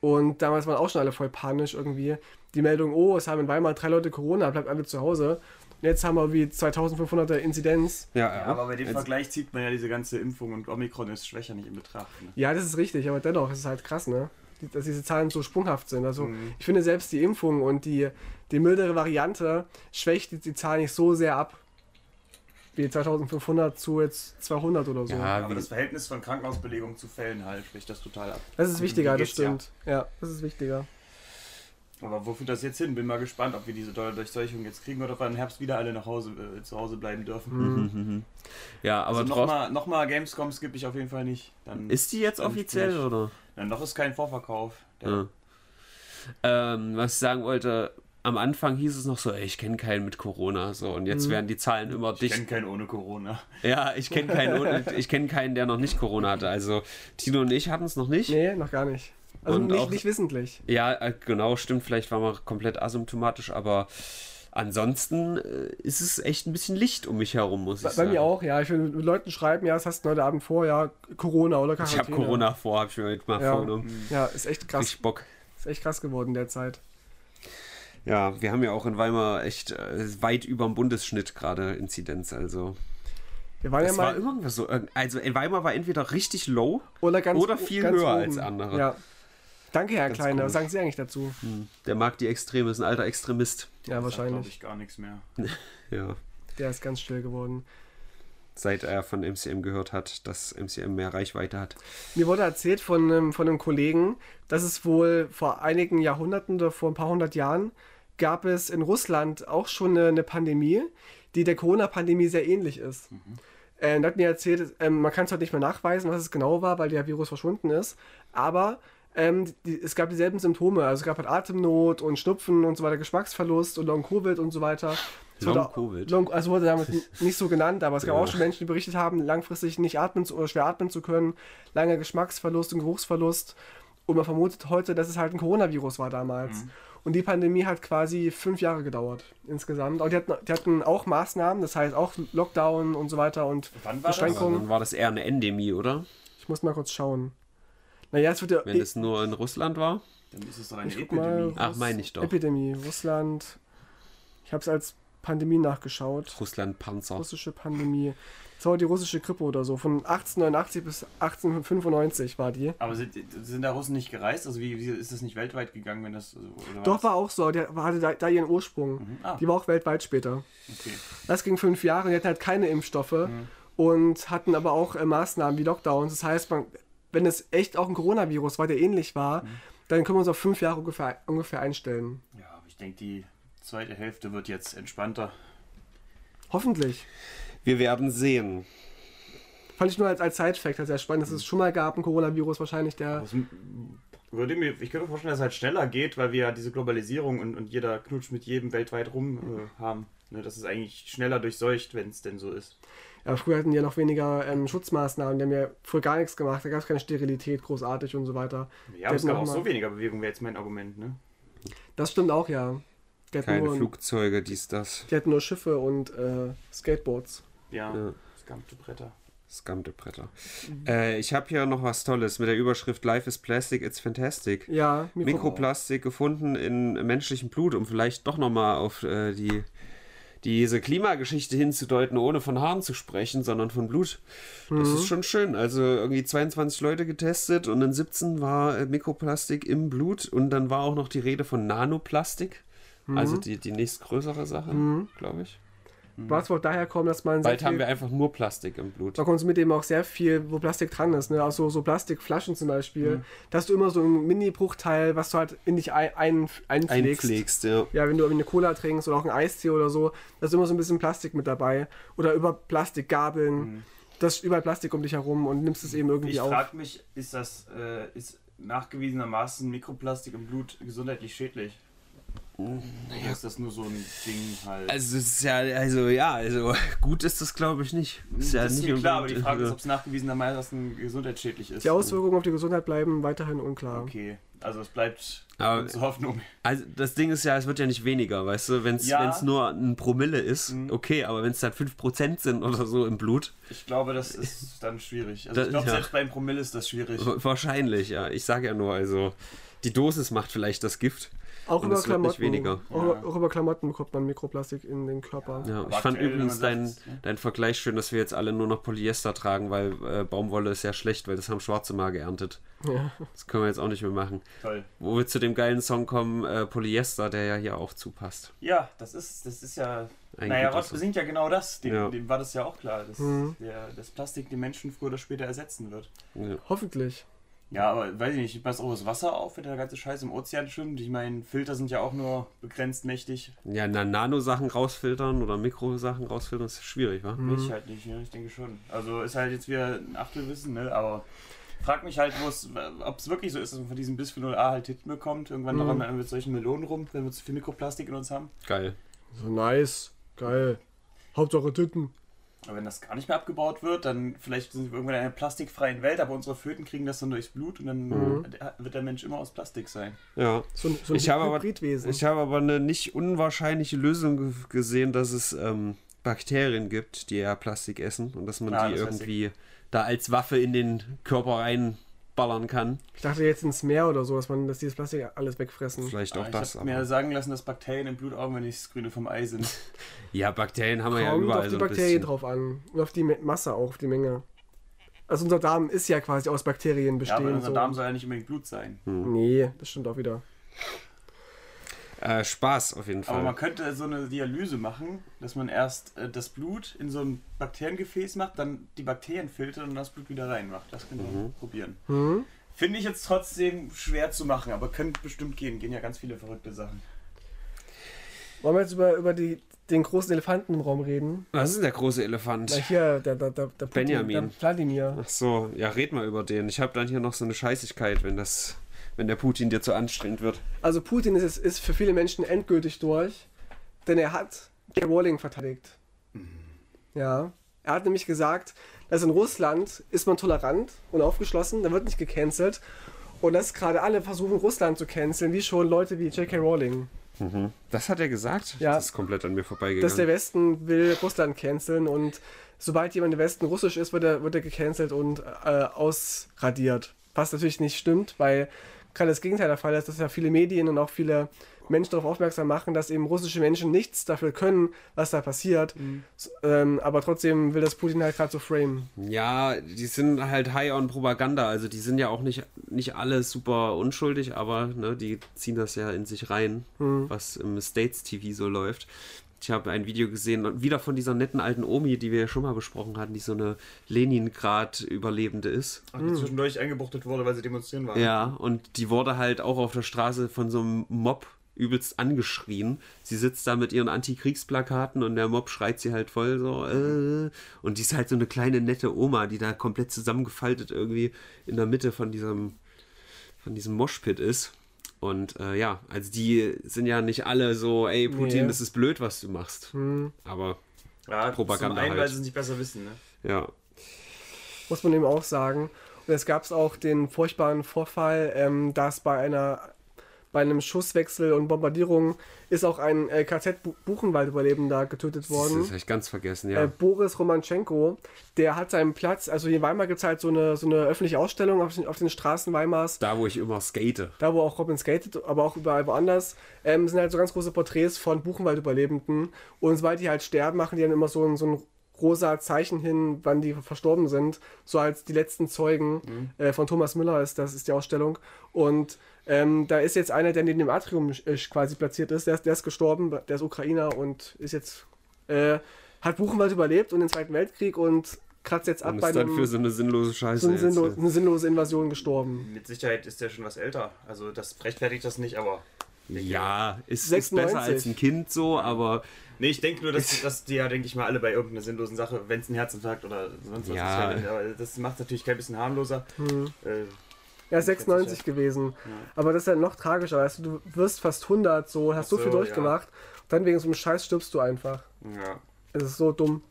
Und damals waren auch schon alle voll panisch irgendwie. Die Meldung, oh, es haben in Weimar drei Leute Corona, bleibt alle zu Hause. Und jetzt haben wir wie 2500er Inzidenz. Ja, Ja, aber bei dem Jetzt- Vergleich zieht man ja diese ganze Impfung und Omikron ist schwächer nicht in Betracht. Ne? Ja, das ist richtig, aber dennoch ist es halt krass, ne? Dass diese Zahlen so sprunghaft sind. Also Mhm. ich finde selbst die Impfung und die, die mildere Variante schwächt die, die Zahl nicht so sehr ab. Wie 2500 zu jetzt 200 oder so. Ja, Aber das Verhältnis von Krankenhausbelegung zu Fällen halt schwächt das total ab. Das ist wichtiger, das geht's ja? stimmt. Ja, das ist wichtiger. Aber wo führt das jetzt hin? Bin mal gespannt, ob wir diese dolle Durchseuchung jetzt kriegen oder ob wir im Herbst wieder alle nach Hause äh, zu Hause bleiben dürfen. Mhm. ja, aber also nochmal noch mal Gamescom skippe ich auf jeden Fall nicht. Dann, Ist die jetzt Dann offiziell oder? Dann noch ist kein Vorverkauf. Ja. Ähm, was ich sagen wollte, am Anfang hieß es noch so, ey, ich kenne keinen mit Corona, so und jetzt Mhm. werden die Zahlen immer Ich dicht. kenne keinen ohne Corona. Ja, ich kenne keinen, ohne- ich kenne keinen, der noch nicht Corona hatte. Also Tino und ich hatten es noch nicht. Nee, noch gar nicht. Also Und nicht, auch- nicht wissentlich. Ja, äh, genau, stimmt. Vielleicht waren wir komplett asymptomatisch, aber ansonsten äh, ist es echt ein bisschen Licht um mich herum, muss ich Bei, bei sagen. mir auch, ja. Ich will mit Leuten schreiben, ja, was hast du heute Abend vor? Ja, Corona oder Ich Quarantäne. habe Corona vor, habe ich mir heute mal Ja. vorgenommen. Ja, ist echt krass. Richtig Bock. Ist echt krass geworden derzeit. Ja, wir haben ja auch in Weimar echt äh, weit über dem Bundesschnitt gerade Inzidenz. Also Wir waren ja es war mal irgendwas so. irg- Also in Weimar war entweder richtig low. oder ganz oder viel höher oben. als andere. Ja. Danke, Herr Ganz Kleiner. Was komisch. sagen Sie eigentlich dazu? Der mag die Extreme, ist ein alter Extremist. Ja, glaube wahrscheinlich. ich gar nichts mehr. Ja. Der ist ganz still geworden. Seit er von MCM gehört hat, dass MCM mehr Reichweite hat. Mir wurde erzählt von, einem- von einem Kollegen, dass es wohl vor einigen Jahrhunderten oder vor ein paar hundert Jahren gab es in Russland auch schon eine, eine Pandemie, die der Corona-Pandemie sehr ähnlich ist. Äh, und er hat mir erzählt, ähm, man kann es heute nicht mehr nachweisen, was es genau war, weil der Virus verschwunden ist, aber ähm, die, es gab dieselben Symptome. Also es gab halt Atemnot und Schnupfen und so weiter, Geschmacksverlust und Long-Covid und so weiter. Long-Covid? Long, also wurde damit n- nicht so genannt, aber es gab Ja. auch schon Menschen, die berichtet haben, langfristig nicht atmen zu, oder schwer atmen zu können, langer Geschmacksverlust und Geruchsverlust. Und man vermutet heute, dass es halt ein Coronavirus war damals. Und die Pandemie hat quasi fünf Jahre gedauert insgesamt. Aber die hatten, die hatten auch Maßnahmen, das heißt auch Lockdown und so weiter und Wann war das? Beschränkungen. Dann war das eher eine Endemie, oder? Ich muss mal kurz schauen. Naja, es wird ja. Wenn es nur in Russland war. Dann ist es doch eine guck mal. Epidemie. Ach, meine ich doch. Epidemie, Russland. Ich habe es als Pandemie nachgeschaut. Russland-Panzer. Russische Pandemie. Das war die russische Grippe oder so. Von 1889 bis 1895 war die. Aber sind, sind da Russen nicht gereist? Also wie, wie ist das nicht weltweit gegangen, wenn das... also, Oder Doch, was? war auch so. Die hatte da, da ihren Ursprung. Mhm. Ah, Die war auch weltweit später. okay. Das ging fünf Jahre. Die hatten halt keine Impfstoffe Mhm. und hatten aber auch äh, Maßnahmen wie Lockdowns. Das heißt, man, wenn es echt auch ein Coronavirus war, der ähnlich war, Mhm. dann können wir uns auf fünf Jahre ungefähr, ungefähr einstellen. Ja, aber ich denke, die zweite Hälfte wird jetzt entspannter. Hoffentlich. Wir werden sehen. Fand ich nur als, als Side-Fact sehr spannend, dass es schon mal gab, ein Coronavirus wahrscheinlich, der. Würde mir, ich könnte mir vorstellen, dass es halt schneller geht, weil wir ja diese Globalisierung und, und jeder knutscht mit jedem weltweit rum äh, haben. Ne, dass es eigentlich schneller durchseucht, wenn es denn so ist. Ja, früher hatten die ja noch weniger ähm, Schutzmaßnahmen, die haben ja früher gar nichts gemacht, da gab es keine Sterilität großartig und so weiter. Ja, aber es gab auch noch so mal- weniger Bewegung, wäre jetzt mein Argument, ne? Das stimmt auch, ja. Die hatten, Keine nur, Flugzeuge, dies, das. die hatten nur Schiffe und äh, Skateboards. Ja, Ja. die Bretter. Skamte Bretter. Mhm. Äh, ich habe hier noch was Tolles mit der Überschrift Life is Plastic, it's fantastic. Ja, Mikro Mikroplastik gefunden in menschlichem Blut, um vielleicht doch nochmal auf äh, die, diese Klimageschichte hinzudeuten, ohne von Haaren zu sprechen, sondern von Blut. Das Mhm. ist schon schön. Also irgendwie 22 Leute getestet und in 17 war äh, Mikroplastik im Blut und dann war auch noch die Rede von Nanoplastik. Also Mhm. die, die nächstgrößere Sache, glaube ich. Was wohl daher kommen, dass man Bald haben viel, wir einfach nur Plastik im Blut. man konsumiert eben auch sehr viel, wo Plastik dran ist, ne? Also so Plastikflaschen zum Beispiel. Da hast du immer so ein Mini-Bruchteil, was du halt in dich ein, ein, einpflegst. Einpflegst, ja. Ja, wenn du irgendwie eine Cola trinkst oder auch einen Eistee oder so, da ist immer so ein bisschen Plastik mit dabei. Oder über Plastikgabeln. Das ist überall Plastik um dich herum und nimmst es eben irgendwie Ich auf. frage mich, ist das äh, ist nachgewiesenermaßen Mikroplastik im Blut gesundheitlich schädlich? Oder ist das nur so ein Ding halt? Also es ist ja, also ja, also gut ist das glaube ich nicht. Ist ja das ist nicht mir klar, aber die Frage ist, ob es nachgewiesenermaßen gesundheitsschädlich ist. Die Auswirkungen auf die Gesundheit bleiben weiterhin unklar. Okay, also es bleibt Aber- uns Hoffnung. Also das Ding ist ja, es wird ja nicht weniger, weißt du, wenn es Ja. nur ein Promille ist, Mhm. okay, aber wenn es dann 5% sind oder so im Blut, Ich glaube, das ist dann schwierig. Also Da- ich glaube, ja. selbst beim Promille ist das schwierig. wa- wahrscheinlich, ja. Ich sage ja nur, also die Dosis macht vielleicht das Gift. Auch Und über es wird nicht Klamotten. weniger. Auch, Ja. auch über Klamotten bekommt man Mikroplastik in den Körper. Ja, ich fand übrigens deinen ne? dein Vergleich schön, dass wir jetzt alle nur noch Polyester tragen, weil äh, Baumwolle ist ja schlecht, weil das haben Schwarze mal geerntet. Ja. Das können wir jetzt auch nicht mehr machen. Toll. Wo wir zu dem geilen Song kommen, äh, Polyester, der ja hier auch zupasst. Ja, das ist, das ist ja. Ein naja, Ross besingt ja genau das. Dem, Ja. dem war das ja auch klar, dass Mhm. der, das Plastik den Menschen früher oder später ersetzen wird. Ja. Hoffentlich. Ja, aber weiß ich nicht, ich passe auch das Wasser auf, wenn der ganze Scheiß im Ozean schwimmt. Ich meine, Filter sind ja auch nur begrenzt mächtig. Ja, na, Nano-Sachen rausfiltern oder Mikrosachen rausfiltern ist schwierig, wa? Mhm. Ich halt nicht, ja, ich denke schon. Also ist halt jetzt wieder ein Achtelwissen, ne? Aber frag mich halt, ob es wirklich so ist, dass man von diesem Bisphenol A halt Titten bekommt. Irgendwann Mhm. daran mit solchen Melonen rum, wenn wir zu viel Mikroplastik in uns haben. Geil. So nice. Geil. Hauptsache Titten. Aber wenn das gar nicht mehr abgebaut wird, dann vielleicht sind wir irgendwann in einer plastikfreien Welt, aber unsere Föten kriegen das dann durchs Blut und dann Mhm. wird der Mensch immer aus Plastik sein. Ja. So, ein- so ein Ich habe aber-. Ich habe aber eine nicht unwahrscheinliche Lösung ge- gesehen, dass es ähm, Bakterien gibt, die ja Plastik essen und dass man Ah, die das irgendwie da als Waffe in den Körper reinballern kann. Ich dachte jetzt ins Meer oder so, dass man, dass dieses Plastik alles wegfressen. Vielleicht auch ich das. habe mir sagen lassen, dass Bakterien im Blut auch immer nicht das Grüne vom Ei sind. Ja, Bakterien haben wir ja Kommt überall auf die Bakterien drauf an. Und auf die Masse auch, auf die Menge. Also unser Darm ist ja quasi aus Bakterien ja, bestehen. aber unser so. Darm soll ja nicht unbedingt Blut sein. Nee, das stimmt auch wieder. Äh, Spaß auf jeden Aber Fall. man könnte so eine Dialyse machen, dass man erst äh, das Blut in so ein Bakteriengefäß macht, dann die Bakterien filtert und das Blut wieder reinmacht. Das können wir probieren. Hm? Finde ich jetzt trotzdem schwer zu machen, aber könnte bestimmt gehen. Gehen ja ganz viele verrückte Sachen. Wollen wir jetzt über, über die, den großen Elefanten im Raum reden? Was ist denn der große Elefant? Na hier, der, der, der, der Putin, Benjamin. Der Wladimir. Ach so, ja, red mal über den. Ich habe dann hier noch so eine Scheißigkeit, wenn das, wenn der Putin dir zu anstrengend wird. Also Putin ist, ist für viele Menschen endgültig durch, denn er hat J. Rowling verteidigt. Ja. Er hat nämlich gesagt, dass in Russland ist man tolerant und aufgeschlossen, da wird nicht gecancelt. Und dass gerade alle versuchen, Russland zu canceln, wie schon Leute wie J.K. Rowling. Mhm. Das hat er gesagt? Ja. Das ist komplett an mir vorbeigegangen. Dass der Westen will Russland canceln und sobald jemand im Westen russisch ist, wird er, wird er gecancelt und äh, ausradiert. Was natürlich nicht stimmt, weil gerade das Gegenteil der Fall ist, dass ja viele Medien und auch viele Menschen darauf aufmerksam machen, dass eben russische Menschen nichts dafür können, was da passiert. S- Ähm, aber trotzdem will das Putin halt gerade so framen. Ja, die sind halt high on Propaganda. Also die sind ja auch nicht, nicht alle super unschuldig, aber ne, die ziehen das ja in sich rein, was im States TV so läuft. Ich habe ein Video gesehen, wieder von dieser netten alten Omi, die wir ja schon mal besprochen hatten, die so eine Leningrad-Überlebende ist. Ach, die zwischendurch eingebuchtet wurde, weil sie demonstrieren waren. Ja, und die wurde halt auch auf der Straße von so einem Mob übelst angeschrien. Sie sitzt da mit ihren Antikriegsplakaten und der Mob schreit sie halt voll so. Äh, und die ist halt so eine kleine nette Oma, die da komplett zusammengefaltet irgendwie in der Mitte von diesem, von diesem Moshpit ist. Und äh, ja, also die sind ja nicht alle so, ey Putin, Nee. das ist blöd, was du machst. Aber Ja, Propaganda Zum einen, halt. weil sie es nicht besser wissen, ne? ja, muss man eben auch sagen. Und es gab auch den furchtbaren Vorfall, ähm, dass bei einer bei einem Schusswechsel und Bombardierung ist auch ein äh, KZ-Buchenwald-Überlebender getötet das, worden. das habe ich ganz vergessen, ja. Äh, Boris Romanchenko, der hat seinen Platz, also hier in Weimar gibt es halt so eine, so eine öffentliche Ausstellung auf den, auf den Straßen Weimars, da, wo ich immer skate. da wo auch Robin skatet, aber auch überall woanders, ähm, sind halt so ganz große Porträts von Buchenwald-Überlebenden und sobald die halt sterben, machen die dann immer so so ein rosa Zeichen hin, wann die verstorben sind, so als die letzten Zeugen äh, von Thomas Müller ist, das ist die Ausstellung und ähm, da ist jetzt einer, der neben dem Atrium äh, quasi platziert ist, der, ist, der ist gestorben, der ist Ukrainer und ist jetzt, äh, hat Buchenwald überlebt und den Zweiten Weltkrieg und kratzt jetzt ab Und bei ist dann für so eine sinnlose Scheiße. so eine, sinnlo äh. eine sinnlose Invasion gestorben. Mit Sicherheit ist der schon was älter. Also das rechtfertigt das nicht, aber. Ja, ist, ist 96. besser als ein Kind so, aber Nee, ich denke nur, dass, dass die ja, denke ich mal, alle bei irgendeiner sinnlosen Sache, wenn es ein Herzinfarkt oder sonst was Ja. ist, aber das macht es natürlich kein bisschen harmloser. Äh, Ja, 96 gewesen. Aber das ist ja noch tragischer, weißt du, du wirst fast 100, so, hast so, Ach viel so, durchgemacht, und dann wegen so einem Scheiß stirbst du einfach. ja. Es ist so dumm.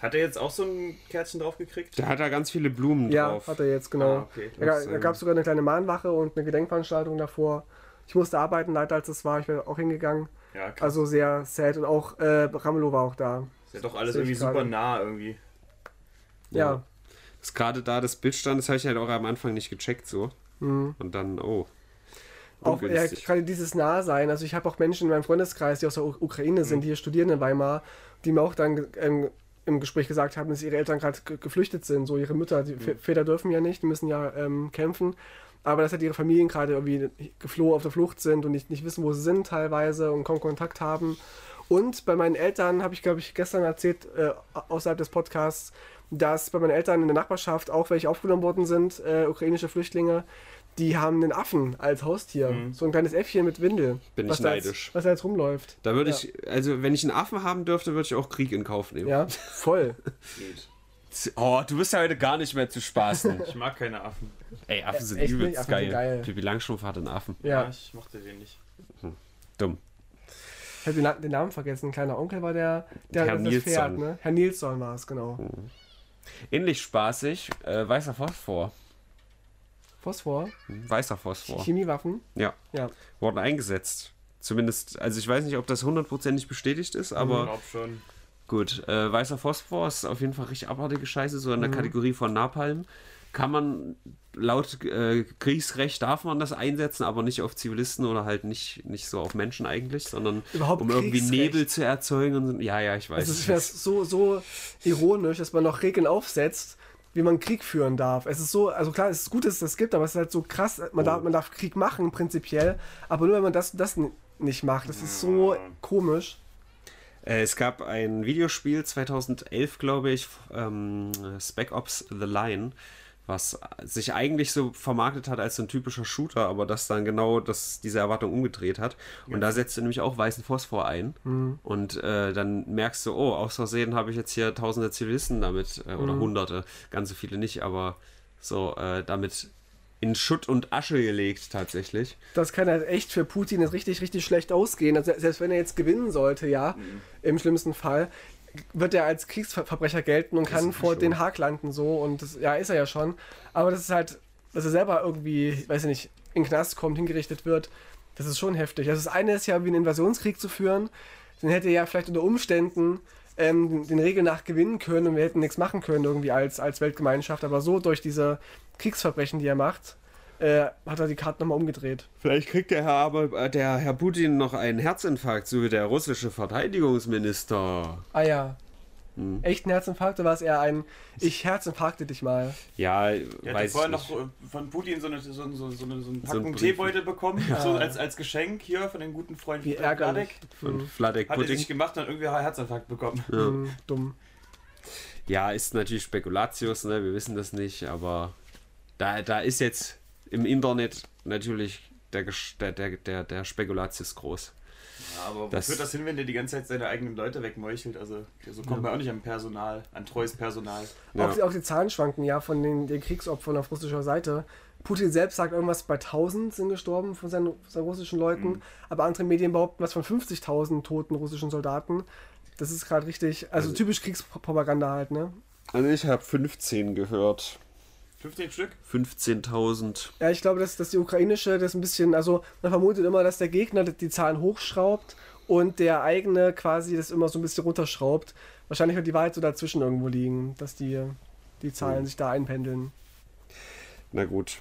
Hat er jetzt auch so ein Kärtchen drauf gekriegt? da hat er ganz viele Blumen Ja, drauf. hat er jetzt, genau. Ah, okay. Da, ähm, gab es sogar eine kleine Mahnwache und eine Gedenkveranstaltung davor. Ich musste arbeiten, leider als es war, ich wäre auch hingegangen. Ja, krass. Also sehr sad und auch äh, Ramelow war auch da. ist ja doch alles irgendwie super nah irgendwie. Ja. Das gerade da das Bild stand, das habe ich halt auch am Anfang nicht gecheckt so. Mhm. Und dann, oh. Auch ja, gerade dieses Nahsein. Also ich habe auch Menschen in meinem Freundeskreis, die aus der U Ukraine sind, die hier studieren in Weimar, die mir auch dann ähm, im Gespräch gesagt haben, dass ihre Eltern gerade ge- geflüchtet sind. So ihre Mütter, die V- Väter dürfen ja nicht, die müssen ja ähm, kämpfen. Aber dass halt ihre Familien gerade irgendwie geflohen auf der Flucht sind und nicht, nicht wissen, wo sie sind teilweise und kaum Kontakt haben. Und bei meinen Eltern habe ich, glaube ich, gestern erzählt, äh, außerhalb des Podcasts, dass bei meinen Eltern in der Nachbarschaft auch welche aufgenommen worden sind, äh, ukrainische Flüchtlinge, die haben einen Affen als Haustier. So ein kleines Äffchen mit Windel. Bin ich da neidisch. Jetzt, was da jetzt rumläuft. Da würde Ja. ich, also wenn ich einen Affen haben dürfte, würde ich auch Krieg in Kauf nehmen. Ja, voll. Oh, du bist ja heute gar nicht mehr zu spaßen. Ich mag keine Affen. Ey, Affen sind Echt nicht? übelst Affen geil. sind geil. Pippi Langstrumpf hat einen Affen. Ja. ich mochte den nicht. Dumm. Ich habe den, Na- den Namen vergessen. Ein kleiner Onkel war der, der Herr das Nilsson. Pferd, ne? Herr Nilsson war es, genau. Ähnlich spaßig, äh, weißer Phosphor. Phosphor, Hm, Weißer Phosphor. Chemiewaffen. Ja, Ja. wurden eingesetzt. Zumindest, also ich weiß nicht, ob das hundertprozentig bestätigt ist, Ich aber glaub schon. Gut. Äh, weißer Phosphor ist auf jeden Fall richtig abartige Scheiße, so in der Kategorie von Napalm. Kann man laut äh, Kriegsrecht darf man das einsetzen, aber nicht auf Zivilisten oder halt nicht, nicht so auf Menschen eigentlich, sondern Überhaupt um irgendwie. Nebel zu erzeugen. Und. Ja, ja, ich weiß. Also finde das so, so ironisch, dass man noch Regeln aufsetzt, wie man Krieg führen darf. Es ist so, also klar, es ist gut, dass es das gibt, aber es ist halt so krass, man, darf, man darf Krieg machen prinzipiell, aber nur wenn man das und das nicht macht. Das ist so komisch. Äh, es gab ein Videospiel 2011, glaube ich, ähm, Spec Ops The Line, was sich eigentlich so vermarktet hat als so ein typischer Shooter, aber das dann genau das, diese Erwartung umgedreht hat. Und da setzt du nämlich auch weißen Phosphor ein. Und äh, dann merkst du, oh, aus Versehen habe ich jetzt hier tausende Zivilisten damit, äh, oder hunderte, ganz so viele nicht, aber so äh, damit in Schutt und Asche gelegt tatsächlich. Das kann halt echt für Putin jetzt richtig, richtig schlecht ausgehen. Also selbst wenn er jetzt gewinnen sollte, ja, im schlimmsten Fall, wird er als Kriegsverbrecher gelten und kann er vor den Haag landen so und das, ja, ist er ja schon. Aber das ist halt dass er selber irgendwie, weiß ich nicht, in den Knast kommt, hingerichtet wird, das ist schon heftig. Also das eine ist ja, wie einen Invasionskrieg zu führen. Den hätte er ja vielleicht unter Umständen ähm, den, den Regeln nach gewinnen können und wir hätten nichts machen können irgendwie als, als Weltgemeinschaft. Aber so durch diese Kriegsverbrechen, die er macht, äh, hat er die Karten nochmal umgedreht. Vielleicht kriegt der Herr, aber, äh, der Herr Putin noch einen Herzinfarkt, so wie der russische Verteidigungsminister. Ah ja. Echt ein Herzinfarkt oder war es eher ein Ich herzinfarkte dich mal? Ja, hatte weiß ich vorher nicht. noch äh, von Putin so eine, so, so, so eine, so eine So Packung ein Brief. Teebeutel bekommen, so als, als Geschenk hier von dem guten Freund Wie Vladek. ärgerlich. Von Vladek Hat er sich gemacht und hat irgendwie einen Herzinfarkt bekommen. Hm, dumm. Ja, ist natürlich Spekulatius, ne? wir wissen das nicht, aber da, da ist jetzt im Internet natürlich der, der, der, der, Spekulatius groß. Ja, aber wo Das- führt das hin, wenn der die ganze Zeit seine eigenen Leute wegmeuchelt? Also so kommt man auch nicht am Personal, an treues Personal. Ja. Auch, die, auch die Zahlen schwanken ja von den, den Kriegsopfern auf russischer Seite. Putin selbst sagt irgendwas bei 1000 sind gestorben von seinen, seinen russischen Leuten, Mhm. aber andere Medien behaupten was von 50.000 toten russischen Soldaten. Das ist gerade richtig, also, typisch Kriegspropaganda halt, ne? Also ich habe 15 gehört. 15 Stück? 15.000. Ja, ich glaube, dass, dass die ukrainische das ein bisschen, also man vermutet immer, dass der Gegner die Zahlen hochschraubt und der eigene quasi das immer so ein bisschen runterschraubt. Wahrscheinlich wird die Wahrheit so dazwischen irgendwo liegen, dass die, die Zahlen Mhm. sich da einpendeln. Na gut.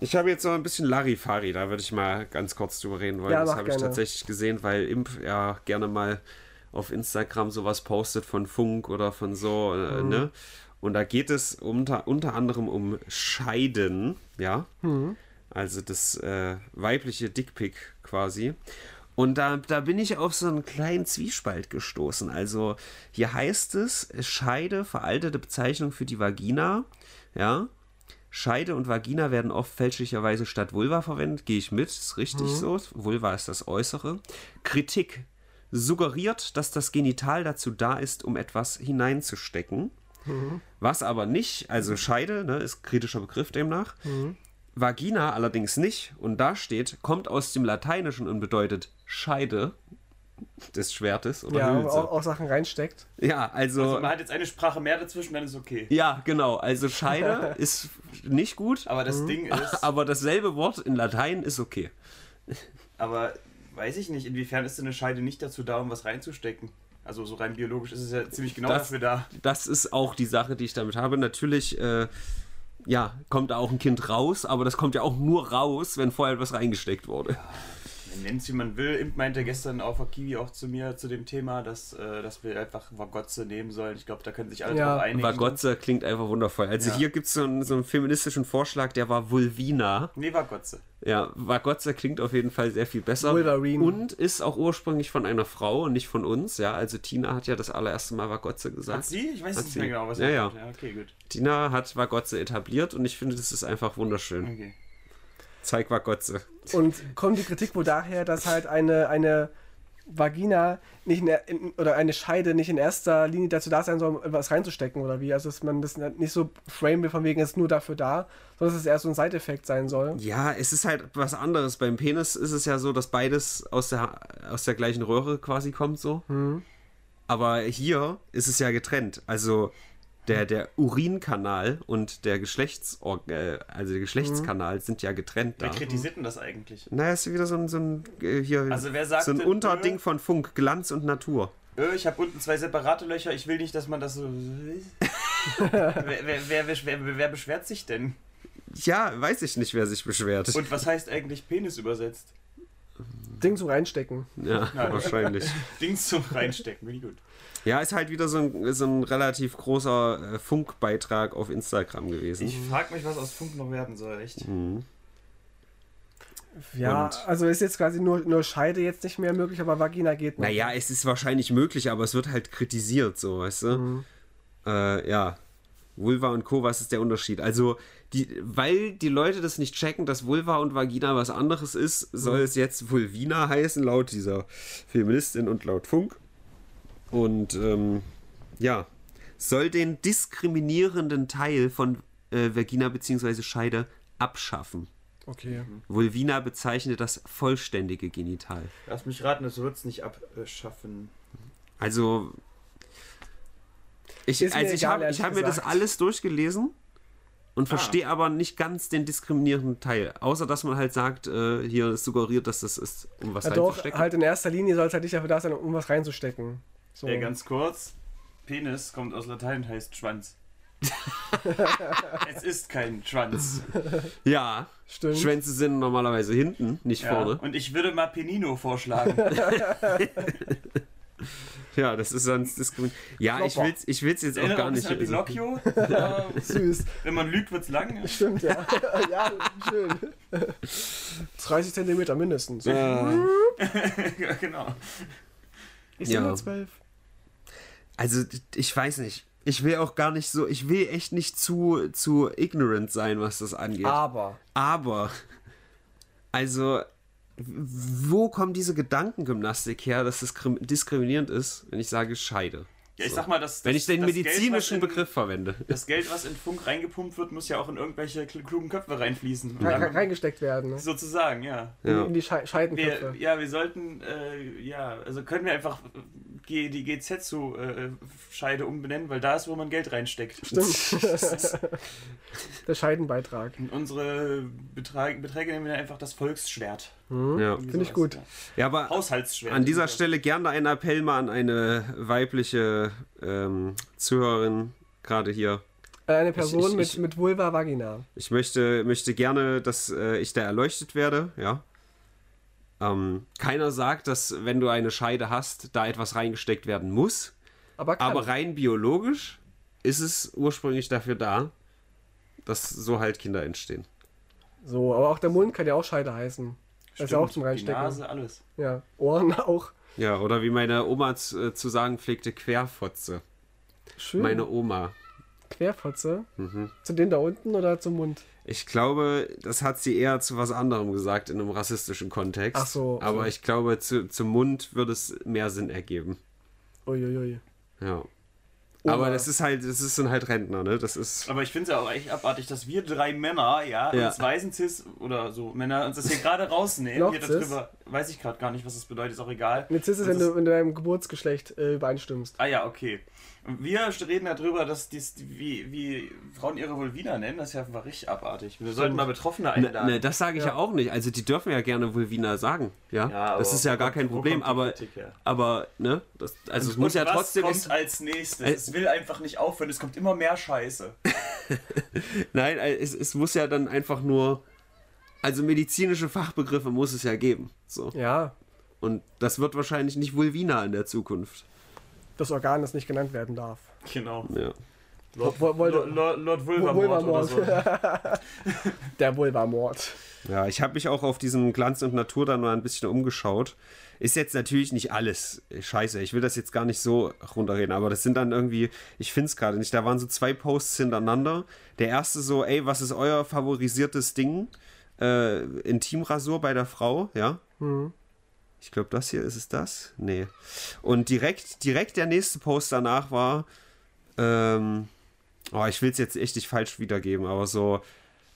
Ich habe jetzt noch ein bisschen Larifari, da würde ich mal ganz kurz drüber reden wollen. Ja, das habe ich tatsächlich gesehen, weil Imp ja gerne mal auf Instagram sowas postet von Funk oder von so, Mhm. ne? Und da geht es unter, unter anderem um Scheiden, ja. Mhm. Also das äh, weibliche Dickpick quasi. Und da, da bin ich auf so einen kleinen Zwiespalt gestoßen. Also hier heißt es, Scheide, veraltete Bezeichnung für die Vagina, ja. Scheide und Vagina werden oft fälschlicherweise statt Vulva verwendet. Gehe ich mit, ist richtig so. Vulva ist das Äußere. Kritik suggeriert, dass das Genital dazu da ist, um etwas hineinzustecken. Was aber nicht, also Scheide, ne, ist kritischer Begriff demnach. Vagina allerdings nicht. Und da steht, kommt aus dem Lateinischen und bedeutet Scheide des Schwertes oder Ja, Hülse. auch, auch Sachen reinsteckt. Ja, also, Also man hat jetzt eine Sprache mehr dazwischen, dann ist okay. ja, genau. Also Scheide ist nicht gut, Aber das Ding ist, aber dasselbe Wort in Latein ist okay. aber weiß ich nicht, inwiefern ist denn eine Scheide nicht dazu da, um was reinzustecken? Also so rein biologisch ist es ja ziemlich genau Das- dafür da. Das ist auch die Sache, die ich damit habe. Natürlich, äh, ja, kommt da auch ein Kind raus, aber das kommt ja auch nur raus, wenn vorher etwas reingesteckt wurde. Man nennt es wie man will. Imp meinte gestern auf Akivi auch zu mir zu dem Thema, dass, äh, dass wir einfach Vagotze nehmen sollen. Ich glaube, da können sich alle Ja, drauf einigen. Vagotze klingt einfach wundervoll. Also Ja. hier gibt es so, einen- so einen feministischen Vorschlag, der war Vulvina. Nee, Vagotze. Ja, Vagotze klingt auf jeden Fall sehr viel besser. Wolverine. Und ist auch ursprünglich von einer Frau und nicht von uns. Ja, also Tina hat ja das allererste Mal Vagotze gesagt. Hat sie? Ich weiß Hat nicht sie. mehr genau, was Ja, sie ja. hat. ja. Okay, gut. Tina hat Vagotze etabliert und ich finde, das ist einfach wunderschön. Okay. Zeig Vagotze. Und kommt die Kritik wohl daher, dass halt eine, eine Vagina nicht in, in, oder eine Scheide nicht in erster Linie dazu da sein soll, um etwas reinzustecken oder wie? Also dass man das nicht so frame will, von wegen es ist nur dafür da, sondern dass es eher so ein Side-Effekt sein soll. Ja, es ist halt was anderes. Beim Penis ist es ja so, dass beides aus der, aus der gleichen Röhre quasi kommt, so. Aber hier ist es ja getrennt. Also der, der Urinkanal und der Geschlechtsorg äh, also der Geschlechtskanal sind ja getrennt da. Wer kritisiert denn das eigentlich? Na, ist wieder so ein, so ein äh, hier Also wer sagt so ein denn, Unterding von Funk, Glanz und Natur. Ich habe unten zwei separate Löcher, ich will nicht, dass man das so. wer, wer, wer, wer, wer beschwert sich denn? Ja, weiß ich nicht, wer sich beschwert. Und was heißt eigentlich Penis übersetzt? Ding zum Reinstecken. ja, wahrscheinlich. Dings zum Reinstecken, ich gut. Ja, ist halt wieder so ein, so ein relativ großer äh, Funkbeitrag auf Instagram gewesen. Ich frage mich, was aus Funk noch werden soll, echt. Ja, Und- also ist jetzt quasi nur, nur Scheide jetzt nicht mehr möglich, aber Vagina geht noch. Naja, es ist wahrscheinlich möglich, aber es wird halt kritisiert, so, weißt du? Äh, ja. Vulva und Co., was ist der Unterschied? Also, die, weil die Leute das nicht checken, dass Vulva und Vagina was anderes ist, soll es jetzt Vulvina heißen, laut dieser Feministin und laut Funk. Und ähm, ja, soll den diskriminierenden Teil von äh, Vagina bzw. Scheide abschaffen. Okay. Vulvina bezeichnet das vollständige Genital. Lass mich raten, das wird es nicht abschaffen. Also, ich, Ist also ich habe hab mir das alles durchgelesen und verstehe aber nicht ganz den diskriminierenden Teil. Außer, dass man halt sagt, äh, hier ist suggeriert, dass das ist, um was Ja, doch, reinzustecken. halt in erster Linie soll es halt nicht dafür da sein, um was reinzustecken. So. Ey, ganz kurz. Penis kommt aus Latein und heißt Schwanz. es ist kein Schwanz. Ja, Stimmt. Schwänze sind normalerweise hinten, nicht Ja. vorne. Und ich würde mal Penino vorschlagen. Ja, das ist sonst diskriminierend. Ja, ich Klopper. will's, ich will's jetzt auch gar ein nicht. an Pinocchio. Ja, Süß. wenn man lügt, wird's lang. Stimmt, ja. ja, schön. 30 Zentimeter mindestens. Ja, genau. Ich ja. sehe nur 12. also, ich weiß nicht. Ich will auch gar nicht so, ich will echt nicht zu, zu ignorant sein, was das angeht. Aber. Aber, also, wo kommt diese Gedankengymnastik her, dass es krim- diskriminierend ist, wenn ich sage Scheide? Ja, ich So. sag mal, das, das Wenn ich den das Geld, medizinischen was in- Begriff verwende. Das Geld, was in Funk reingepumpt wird, muss ja auch in irgendwelche kl- klugen Köpfe reinfließen. Und Rein, dann- reingesteckt werden. Ne? Sozusagen, ja. Ja. In die Schei Scheidenköpfe. Wir, ja, wir sollten, äh, ja, also können wir einfach G, die GZ zu äh, Scheide umbenennen, weil da ist, wo man Geld reinsteckt. Stimmt. Der Scheidenbeitrag. Und unsere Betrag, Beträge nehmen wir einfach das Volksschwert. Ja. Irgendwie Finde ich gut. Ja. ja, aber an dieser. Stelle gerne einen Appell mal an eine weibliche ähm, Zuhörerin, gerade hier. Äh, Eine Person ich- mit, ich- mit Vulva Vagina. Ich möchte, möchte gerne, dass äh, ich da erleuchtet werde, ja. Ähm, keiner sagt, dass wenn du eine Scheide hast, da etwas reingesteckt werden muss. Aber. Aber rein biologisch ist es ursprünglich dafür da, dass so halt Kinder entstehen. so, aber auch der Mund kann ja auch Scheide heißen. Das ist ja auch zum Die Reinstecken. Nase, alles. Ja. Ohren auch. Ja, oder wie meine Oma zu, äh, zu sagen pflegte, Querfotze. Schön. Meine Oma. Querfotze. Mhm. Zu dem da unten oder zum Mund? Ich glaube, das hat sie eher zu was anderem gesagt in einem rassistischen Kontext. Ach so, Aber so. ich glaube, zu, zum Mund würde es mehr Sinn ergeben. Uiuiui. Ja. Aber das ist halt, das ist- sind halt Rentner, ne? Das ist. Aber ich finde es ja auch echt abartig, dass wir drei Männer, ja, Ja. uns weißen Cis oder so Männer uns das hier gerade rausnehmen. Noch hier darüber, weiß ich gerade gar nicht, was das bedeutet, ist auch egal. Eine Cis ist, wenn du in deinem Geburtsgeschlecht äh, übereinstimmst. Ah ja, okay. Wir reden darüber, dass dies, wie, wie Frauen ihre Vulvina nennen, das ist ja einfach richtig abartig. Wir sollten mal Betroffene Ne, einladen. ne, das sage ich ja. Ja. auch nicht. Also die dürfen ja gerne Vulvina sagen. Ja, Ja, das ist ja gar kommt- kein Problem. kommt Aber, Kritik aber ne, das, also es muss ja was trotzdem. kommt Es, als nächstes? Äh, es will einfach nicht aufhören, es kommt immer mehr Scheiße. nein, äh, es, es muss ja dann einfach nur. Also medizinische Fachbegriffe muss es ja geben. So. Ja, Und das wird wahrscheinlich nicht Vulvina in der Zukunft. Das Organ, das nicht genannt werden darf. Genau. Ja. Lord, Lord, Lord, Lord Vulvamort oder so. Der Vulva-Mord. Ja, ich habe mich auch auf diesem Glanz und Natur dann mal ein bisschen umgeschaut. Ist jetzt natürlich nicht alles scheiße. Ich will das jetzt gar nicht so runterreden, aber das sind dann irgendwie, ich finde es gerade nicht. Da waren so zwei Posts hintereinander. Der erste so, ey, was ist euer favorisiertes Ding? Äh, Intimrasur bei der Frau, ja. Ich glaube, das hier ist es das? Nee. Und direkt, direkt der nächste Post danach war, ähm, oh, ich will es jetzt echt nicht falsch wiedergeben, aber so,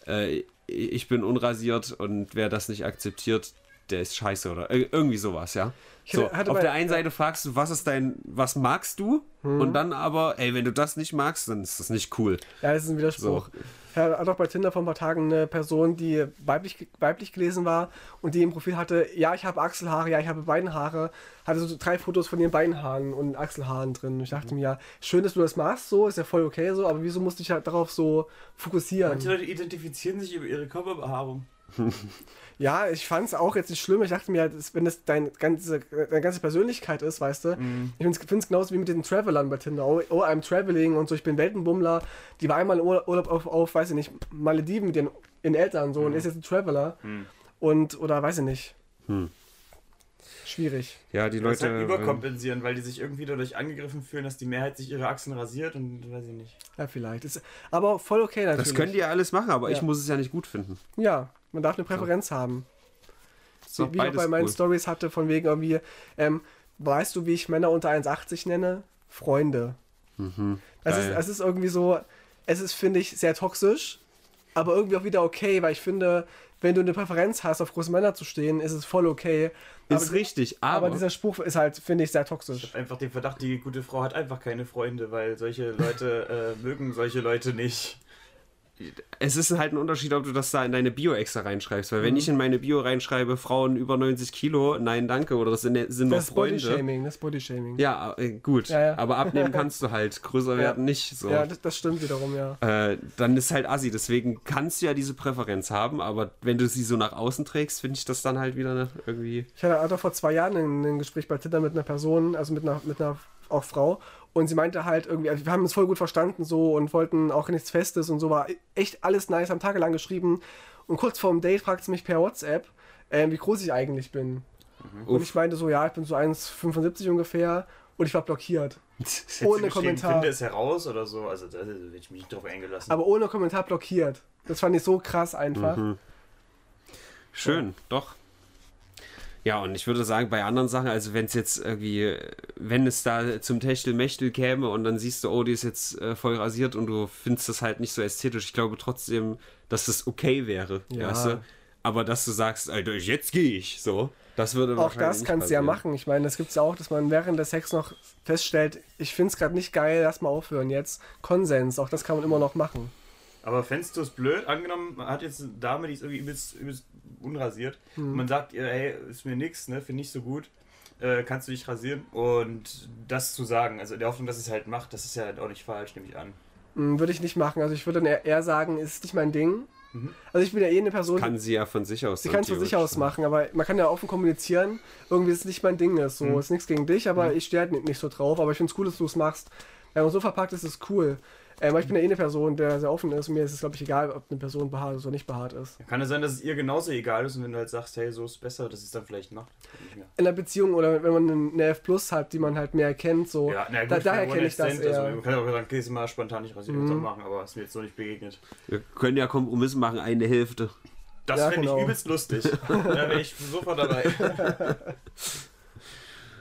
äh, ich bin unrasiert und wer das nicht akzeptiert, der ist scheiße oder ir- irgendwie sowas, ja. Ich So, hatte- auf bei- der einen Seite fragst du, was ist dein, was magst du? Und dann aber, ey, wenn du das nicht magst, dann ist das nicht cool. Ja, das ist ein Widerspruch. Ich hatte auch bei Tinder vor ein paar Tagen eine Person, die weiblich, weiblich gelesen war und die im Profil hatte, ja, ich habe Achselhaare, ja, ich habe Beinhaare, hatte so drei Fotos von ihren Beinhaaren und Achselhaaren drin. Und ich dachte mir, ja, schön, dass du das machst, so, ist ja voll okay so, aber wieso musst du dich halt darauf so fokussieren? Manche Leute identifizieren sich über ihre Körperbehaarung. Ja, ich fand es auch jetzt nicht schlimm. Ich dachte mir, das, wenn das dein ganze, deine ganze Persönlichkeit ist, weißt du, ich finde es genauso wie mit den Travelern bei Tinder. Oh, oh, I'm traveling und so, ich bin Weltenbummler. Die war einmal Urlaub, auf, auf, weiß ich nicht, Malediven mit ihren, ihren Eltern so und ist jetzt ein Traveler. Und, oder weiß ich nicht. Schwierig. Ja, die Das Leute. halt überkompensieren, weil die sich irgendwie dadurch angegriffen fühlen, dass die Mehrheit sich ihre Achsen rasiert und weiß ich nicht. Ja, vielleicht. Ist, aber voll okay natürlich. das können die ja alles machen, aber ich Ja. muss es ja nicht gut finden. Ja, man darf eine Präferenz haben. Ist doch wie, ich auch bei meinen cool. Stories hatte, von wegen irgendwie, ähm, weißt du, wie ich Männer unter 1,80 nenne? Freunde. Das, ist, Mhm. das ist irgendwie so, es ist, finde ich, sehr toxisch, aber irgendwie auch wieder okay, weil ich finde, wenn du eine Präferenz hast, auf große Männer zu stehen, ist es voll okay. Ist aber, richtig, aber aber. dieser Spruch ist halt, finde ich, sehr Ich toxisch. habe einfach den Verdacht, die gute Frau hat einfach keine Freunde, weil solche Leute äh, mögen solche Leute nicht. Es ist halt ein Unterschied, ob du das da in deine Bio extra reinschreibst. Weil wenn Mhm. ich in meine Bio reinschreibe, Frauen über 90 Kilo, nein, danke, oder das sind, sind Das ist Freunde. Bodyshaming, das ist Bodyshaming. Ja, äh, gut. Ja, ja. Aber abnehmen kannst du halt, größer werden nicht. So. Ja, das, das stimmt wiederum, ja. äh, dann ist halt assi. Deswegen kannst du ja diese Präferenz haben, aber wenn du sie so nach außen trägst, finde ich das dann halt wieder irgendwie. Ich hatte hatte vor zwei Jahren ein, ein Gespräch bei Tinder mit einer Person, also mit einer, mit einer auch Frau. Und sie meinte halt irgendwie, also wir haben uns voll gut verstanden so und wollten auch nichts Festes und so, war echt alles nice, haben tagelang geschrieben. Und kurz vorm Date fragte sie mich per WhatsApp, äh, wie groß ich eigentlich bin. Und Uff. ich meinte so, ja, ich bin so 1,75 ungefähr und ich war blockiert. Du Ohne Kommentar. Finde es heraus oder so. Also da hätte ich mich nicht drauf eingelassen. Aber ohne Kommentar blockiert. Das fand ich so krass einfach. Schön, doch. Ja, und ich würde sagen, bei anderen Sachen, also wenn es jetzt irgendwie, wenn es da zum Techtelmechtel käme und dann siehst du, oh, die ist jetzt äh, voll rasiert und du findest das halt nicht so ästhetisch, ich glaube trotzdem, dass das okay wäre, Ja. weißt du? Aber dass du sagst, Alter, jetzt gehe ich, so, das würde Auch das kannst du ja machen. Ich meine, das gibt es ja auch, dass man während des Sex noch feststellt, ich finde es gerade nicht geil, lass mal aufhören jetzt. Konsens, auch das kann man immer noch machen. Aber fändest du es blöd? Angenommen, man hat jetzt eine Dame, die ist irgendwie übelst, übelst unrasiert. Hm. Und man sagt ihr, hey, ist mir nix, ne? Finde ich so gut. Äh, kannst du dich rasieren? Und das zu sagen, also in der Hoffnung, dass es halt macht, das ist ja halt auch nicht falsch, nehme ich an. Hm, Würde ich nicht machen. Also ich würde dann eher, sagen, ist nicht mein Ding. Mhm. Also ich bin ja eh eine Person, Kann sie ja von sich aus. sie kann es von sich aus machen, aber man kann ja offen kommunizieren, irgendwie ist es nicht mein Ding ist. So, Mhm. ist nichts gegen dich, aber ich stehe halt nicht, nicht so drauf. Aber ich finde es cool, dass du es machst. Wenn man so verpackt ist, ist es cool. Ähm, aber ich bin ja eh eine Person, der sehr offen ist und mir ist es, glaube ich, egal, ob eine Person behaart ist oder nicht behaart ist. Kann es sein, dass es ihr genauso egal ist und wenn du halt sagst, hey, so ist besser, dass es dann vielleicht macht? Nicht mehr. In einer Beziehung oder wenn man eine F Plus hat, die man halt mehr kennt, so. Ja, na gut, da, daher kenne ich das Night Stand, eher. Also, man kann auch sagen, okay, ist mal spontan nicht rasieren, mhm. machen, aber ist mir jetzt so nicht begegnet. Wir können ja Kompromisse machen, eine Hälfte. Das Ja, fände genau. ich übelst lustig. da wäre ich sofort dabei.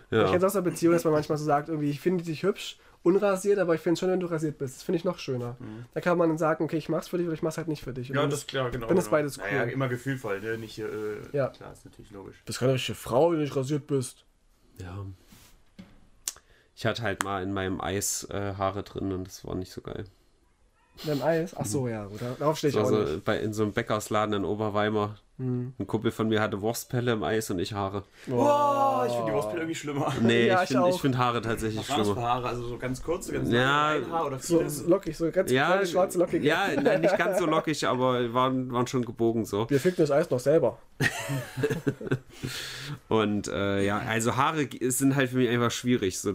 Ich Ja. kenne es aus einer Beziehung, dass man manchmal so sagt, irgendwie, ich finde dich hübsch, unrasiert, aber ich finde es schön, wenn du rasiert bist. Das finde ich noch schöner. Da kann man dann sagen, okay, ich mach's für dich oder ich mach's halt nicht für dich. Und Ja, dann das ist klar, genau. dann ist genau. beides Naja, cool. immer gefühlvoll, ne? Nicht, äh, Ja. klar, ist natürlich logisch. bist keine richtige Frau, wenn du nicht rasiert bist. ja. Ich hatte halt mal in meinem Eis äh, Haare drin und das war nicht so geil. Beim Eis? Ach so, ja, gut. Darauf stehe ich auch Also nicht. bei, in so einem Bäckersladen in Oberweimar. Hm. Ein Kumpel von mir hatte Wurstpelle im Eis und ich Haare. Boah, ich finde die Wurstpille irgendwie schlimmer. Nee, Ja, ich ich finde auch. find Haare tatsächlich Was schlimmer. Haare? Also so ganz kurze, ganz Ja, lange, ein Haar oder So, so lockig, so ganz Ja, kleine, schwarze, lockige. ja, nein, nicht ganz so lockig, aber waren, waren schon gebogen so. Wir ficken das Eis noch selber. Und äh, ja, also Haare sind halt für mich einfach schwierig. So,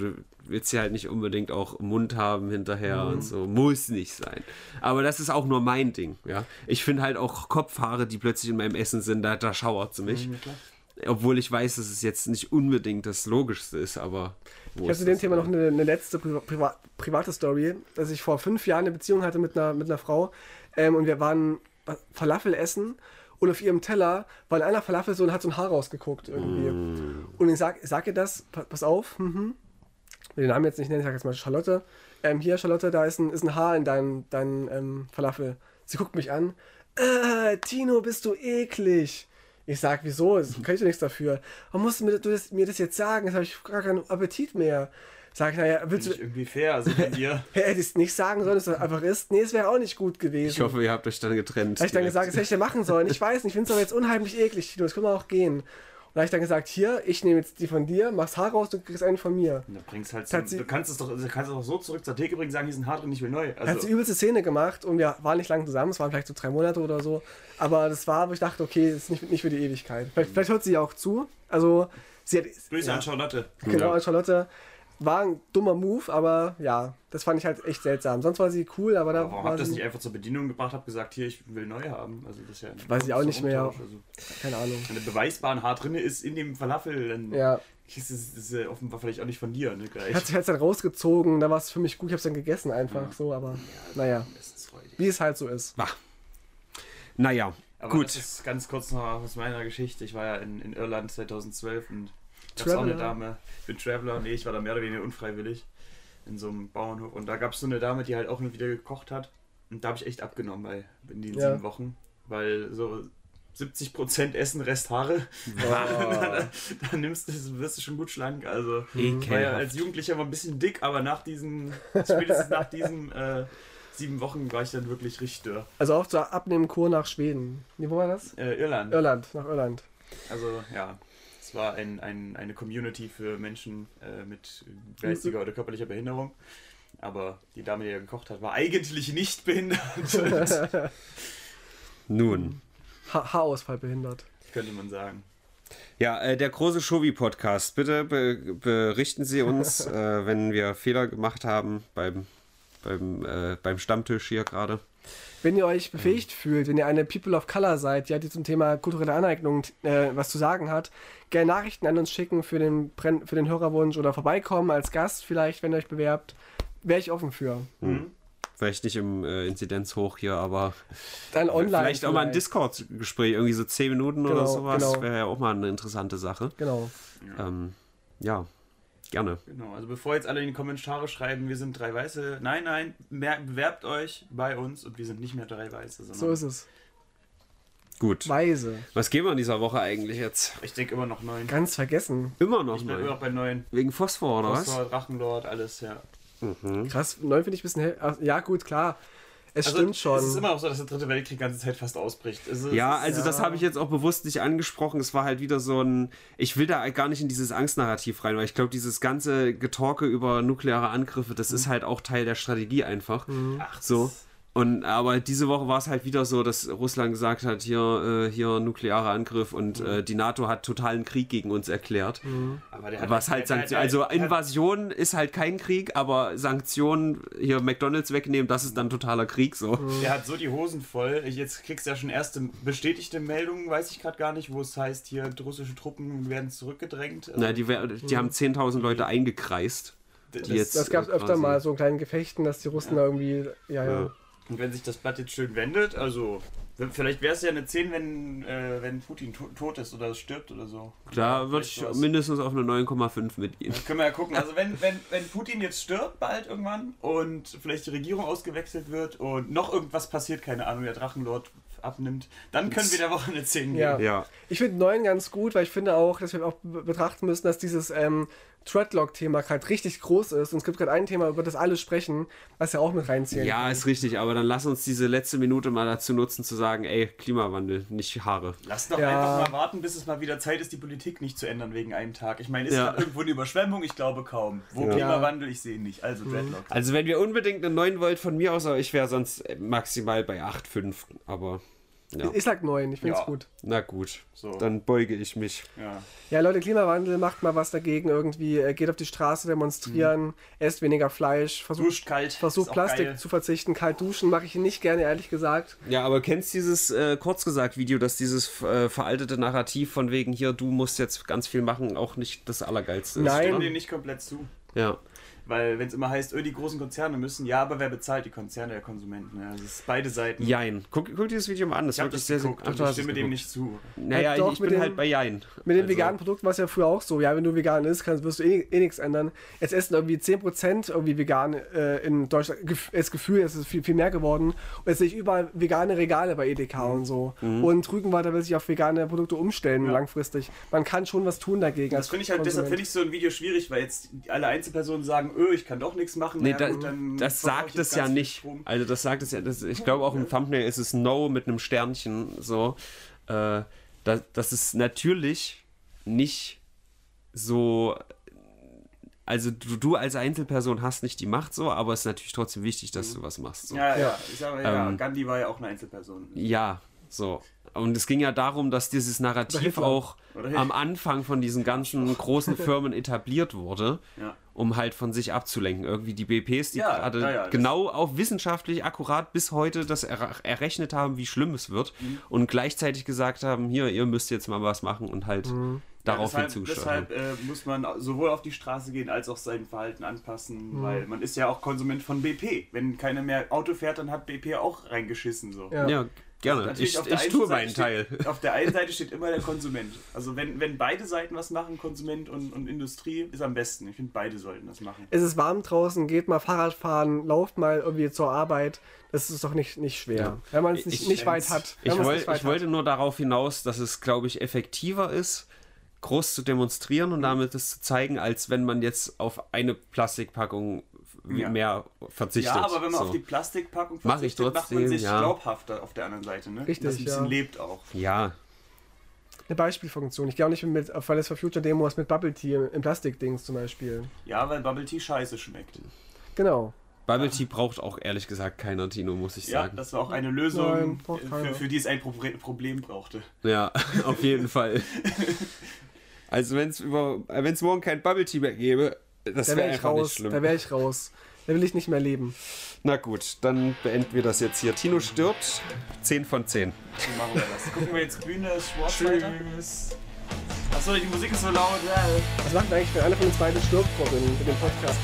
willst ja halt nicht unbedingt auch Mund haben hinterher und so. Muss nicht sein. Aber das ist auch nur mein Ding, ja. Ich finde halt auch Kopfhaare, die plötzlich in meinem Essen sind, da, da schauert sie mich. Obwohl ich weiß, dass es jetzt nicht unbedingt das Logischste ist, aber. Ich habe zu dem Thema noch eine, eine letzte priva priva private Story, dass ich vor fünf Jahren eine Beziehung hatte mit einer, mit einer Frau ähm, und wir waren Falafel essen und auf ihrem Teller war in einer Falafel so und hat so ein Haar rausgeguckt irgendwie. Und ich sag, sag ihr das, pa- pass auf, mhm. Ich will den Namen jetzt nicht nennen, ich sag jetzt mal Charlotte. Ähm, hier, Charlotte, da ist ein, ist ein Haar in deinem dein, ähm, Falafel. Sie guckt mich an. Äh, Tino, bist du eklig. Ich sag, wieso? Das kann ich doch nichts dafür. Warum musst du mir das, mir das jetzt sagen? Jetzt habe ich gar keinen Appetit mehr. Sag ich, naja, willst du, ich irgendwie fair, also von dir. hätte ich es nicht sagen sollen, dass es einfach ist? Nee, es wäre auch nicht gut gewesen. Ich hoffe, ihr habt euch dann getrennt. Habe ich dann gesagt, das hätte ich ja machen sollen. Ich weiß nicht, ich finde es aber jetzt unheimlich eklig, Tino, das können wir auch gehen. Und da habe ich dann gesagt, hier, ich nehme jetzt die von dir, mach's Haar raus, du kriegst einen von mir. Du, bringst halt so, sie- du kannst es doch, du kannst es doch so zurück zur Theke bringen, sagen, hier ist ein Haar drin, ich will neu. Er hat Also, die übelste Szene gemacht und wir waren nicht lange zusammen, es waren vielleicht so drei Monate oder so. Aber das war, wo ich dachte, okay, das ist nicht, nicht für die Ewigkeit. Vielleicht, vielleicht hört sie ja auch zu. Also, sie hat. Grüße ja, an Charlotte. Genau, Ja. an Charlotte. War ein dummer Move, aber ja, das fand ich halt echt seltsam. Sonst war sie cool, aber da Aber warum war habt ihr das nicht einfach zur Bedienung gebracht, habt gesagt, hier, ich will neu haben? Also das ist ja ein Weiß ich auch nicht mehr. Also, keine Ahnung. wenn ein beweisbarer Haar drin ist in dem Falafel, dann Ja, ist es ist ja offenbar vielleicht auch nicht von dir, ne? Gleich. hat sich halt dann rausgezogen, da war es für mich gut, ich hab's dann gegessen einfach so, aber naja, Essensfreudig. wie es halt so ist. Naja, Aber gut. das ist ganz kurz noch aus meiner Geschichte. Ich war ja in, in Irland 2012 und da gab auch eine Traveler? Dame. Ich bin Traveler, nee, ich war da mehr oder weniger unfreiwillig in so einem Bauernhof. Und da gab es so eine Dame, die halt auch immer wieder gekocht hat. Und da habe ich echt abgenommen bei, in den Ja. sieben Wochen. Weil so 70% Essen, Rest Haare. Dann nimmst du, wirst du schon gut schlank. Also ich war ja als Jugendlicher mal ein bisschen dick, aber nach diesem, spätestens nach diesem äh, sieben Wochen war ich dann wirklich richtig dürr. Also auf zur Abnehmkur nach Schweden. Nee, wo war das? Äh, Irland. Irland, nach Irland. Also ja, es war ein, ein, eine Community für Menschen äh, mit geistiger oder körperlicher Behinderung. Aber die Dame, die ja gekocht hat, war eigentlich nicht behindert. Nun. Ha Haarausfall behindert. könnte man sagen. Ja, äh, der große Shovi-Podcast. Bitte be berichten Sie uns, äh, wenn wir Fehler gemacht haben beim, beim, äh, beim Stammtisch hier gerade. Wenn ihr euch befähigt fühlt, wenn ihr eine People of Color seid, die zum Thema kulturelle Aneignung äh, was zu sagen hat, gerne Nachrichten an uns schicken für den, Brenn für den Hörerwunsch oder vorbeikommen als Gast vielleicht, wenn ihr euch bewerbt. Wäre ich offen für. Mhm. Vielleicht nicht im äh, Inzidenz hoch hier, aber Dann online. vielleicht auch mal ein Discord-Gespräch, irgendwie so 10 Minuten oder Genau, sowas. genau. Wäre ja auch mal eine interessante Sache. Genau. Ähm, ja, gerne. Genau, also bevor jetzt alle in die Kommentare schreiben, wir sind drei Weiße. Nein, nein, mer- bewerbt euch bei uns und wir sind nicht mehr drei Weiße, sondern So ist es. Gut. Weise. Was geben wir in dieser Woche eigentlich jetzt? ich denke immer noch neun. Ganz vergessen. Immer noch Ich bin immer noch bei neun. Wegen Phosphor, oder was? Phosphor, Drachenlord, alles, ja. Krass, neun finde ich ein bisschen hell. Ach, Ja, gut, klar. Es Also, stimmt schon. Es ist immer noch so, dass der dritte Weltkrieg die ganze Zeit fast ausbricht. Also, Ja, ist- also das Ja. habe ich jetzt auch bewusst nicht angesprochen. Es war halt wieder so ein. Ich will da gar nicht in dieses Angstnarrativ rein, weil ich glaube, dieses ganze Getorke über nukleare Angriffe, das ist halt auch Teil der Strategie einfach. Ach, So. Und aber diese Woche war es halt wieder so, dass Russland gesagt hat, hier, äh, hier nuklearer Angriff und äh, die NATO hat totalen Krieg gegen uns erklärt. Aber der hat Was halt Sanktionen, also Invasion ist halt kein Krieg, aber Sanktionen, hier McDonalds wegnehmen, das ist dann totaler Krieg so. Der hat so die Hosen voll. Ich- Jetzt kriegst du ja schon erste bestätigte Meldungen, weiß ich gerade gar nicht, wo es heißt, hier russische Truppen werden zurückgedrängt. Na, die, die haben 10.000 Leute eingekreist. das, die jetzt- das gab es öfter mal, so in kleinen Gefechten, dass die Russen da irgendwie. Ja, ja. Ja. Und wenn sich das Blatt jetzt schön wendet, also vielleicht wäre es ja eine 10, wenn, äh, wenn Putin to tot ist oder stirbt oder so. Da würde ich sowas. mindestens auf eine 9,5 mitgehen. Können wir ja gucken. Also wenn, wenn, wenn Putin jetzt stirbt bald irgendwann und vielleicht die Regierung ausgewechselt wird und noch irgendwas passiert, keine Ahnung, der Drachenlord abnimmt, dann können wir der Woche eine 10 geben. Ja. Ja. Ich finde neun ganz gut, weil ich finde auch, dass wir auch be- betrachten müssen, dass dieses ähm, Threadlock-Thema gerade richtig groß ist. Und es gibt gerade ein Thema, über das alle sprechen, was ja auch mit reinziehen Ja, kann. ist richtig, aber dann lass uns diese letzte Minute mal dazu nutzen, zu sagen, ey, Klimawandel, nicht Haare. Lass doch Ja. einfach mal warten, bis es mal wieder Zeit ist, die Politik nicht zu ändern wegen einem Tag. Ich meine, ist Ja. irgendwo eine Überschwemmung? Ich glaube kaum. Wo Ja. Klimawandel? Ich sehe ihn nicht. Also Dreadlocks. Also wenn wir unbedingt eine 9 wollt von mir aus, aber ich wäre sonst maximal bei 8,5. Aber ja, Ich sag neun, ich finde es Ja. gut. na gut, So. dann beuge ich mich. Ja. Ja, Leute, Klimawandel, macht mal was dagegen irgendwie. äh, Geht auf die Straße demonstrieren, esst weniger Fleisch, versucht, versucht Plastik geil. zu verzichten. Kalt duschen mache ich nicht gerne, ehrlich gesagt. Ja, aber kennst dieses äh, kurz gesagt Video, dass dieses äh, veraltete Narrativ von wegen hier, du musst jetzt ganz viel machen, auch nicht das Allergeilste ist? Nein. Ich stimme dem nicht komplett zu. Ja. Weil wenn es immer heißt, öh, die großen Konzerne müssen, ja, aber wer bezahlt die Konzerne der Konsumenten? Ja, das ist beide Seiten. Jein. Guck, guck dir das Video mal an. Das Ich habe wirklich das sehr, sehr geguckt Ach, und du ich stimme dem nicht zu. Naja, Halt doch ich, ich mit bin dem- halt bei Jein. Mit den Also- veganen Produkten war es ja früher auch so. Ja, wenn du vegan isst, kannst, wirst du eh, eh nichts ändern. Jetzt essen irgendwie 10% irgendwie vegan äh, in Deutschland. Das Gefühl, es ist viel, viel mehr geworden. Und jetzt sehe ich überall vegane Regale bei Edeka und so. Mhm. Und Rügenwalder will sich auf vegane Produkte umstellen langfristig. Man kann schon was tun dagegen. Das finde ich halt, deshalb finde ich so ein Video schwierig, weil jetzt alle Einzelpersonen sagen, öh, ich kann doch nichts machen. Nee, Ja, da, gut, dann das sagt es ja nicht. Also das sagt es ja, das, ich glaube auch im Thumbnail ist es No mit einem Sternchen so. Äh, das, das ist natürlich nicht so. Also du, du als Einzelperson hast nicht die Macht so, aber es ist natürlich trotzdem wichtig, dass du was machst. So. Ja, ja, Ja. Ich sage, ja, Ähm, Gandhi war ja auch eine Einzelperson. Ja, so. Und es ging ja darum, dass dieses Narrativ auch am Anfang von diesen ganzen großen Firmen etabliert wurde, Ja. um halt von sich abzulenken. Irgendwie die BPs, die Ja, gerade ja, genau auch wissenschaftlich akkurat bis heute das er errechnet haben, wie schlimm es wird Mhm. und gleichzeitig gesagt haben, hier, ihr müsst jetzt mal was machen und halt darauf ja, deshalb, hinzusteuern. deshalb äh, muss man sowohl auf die Straße gehen als auch sein Verhalten anpassen, weil man ist ja auch Konsument von BP. Wenn keiner mehr Auto fährt, dann hat BP auch reingeschissen so. Ja. Gerne. Ich, ich tue meinen Teil. Steht, auf der einen Seite steht immer der Konsument. Also wenn, wenn beide Seiten was machen, Konsument und, und Industrie, ist am besten. Ich finde, beide sollten das machen. Es ist warm draußen, geht mal Fahrrad fahren, lauft mal irgendwie zur Arbeit. Das ist doch nicht, nicht schwer. Ja. Wenn man es nicht, Ich- nicht weit hat. Ich, woll, nicht weit ich wollte nur darauf hinaus, dass es, glaube ich, effektiver ist, groß zu demonstrieren und damit es zu zeigen, als wenn man jetzt auf eine Plastikpackung Ja. mehr verzichtet. Ja, aber wenn man so. auf die Plastikpackung Mach ich verzichtet, macht man trotzdem, sich ja. glaubhafter auf der anderen Seite, ne? Richtig, Dass ein bisschen ja. lebt auch. Ja, Eine Beispielfunktion. Ich gehe auch nicht mit Fridays for Future Demos mit Bubble Tea im, Plastikdings zum Beispiel. Ja, weil Bubble Tea scheiße schmeckt. Genau. Bubble Tea braucht auch ehrlich gesagt keiner, Tino, muss ich Ja, sagen. das war auch eine Lösung, Nein, äh, für, für die es ein Proble Problem brauchte. Ja, auf jeden Fall. Also wenn es wenn es morgen kein Bubble Tea mehr gäbe, das Da wäre ich einfach nicht raus. schlimm. Da wäre ich raus. Da will ich nicht mehr leben. Na gut, dann beenden wir das jetzt hier. Tino stirbt. 10 von 10. So machen wir das. Gucken wir jetzt grüne Schwarz weiter. Achso, die Musik ist so laut. Was macht eigentlich, wenn einer von uns beiden stirbt vor dem, für den Podcast?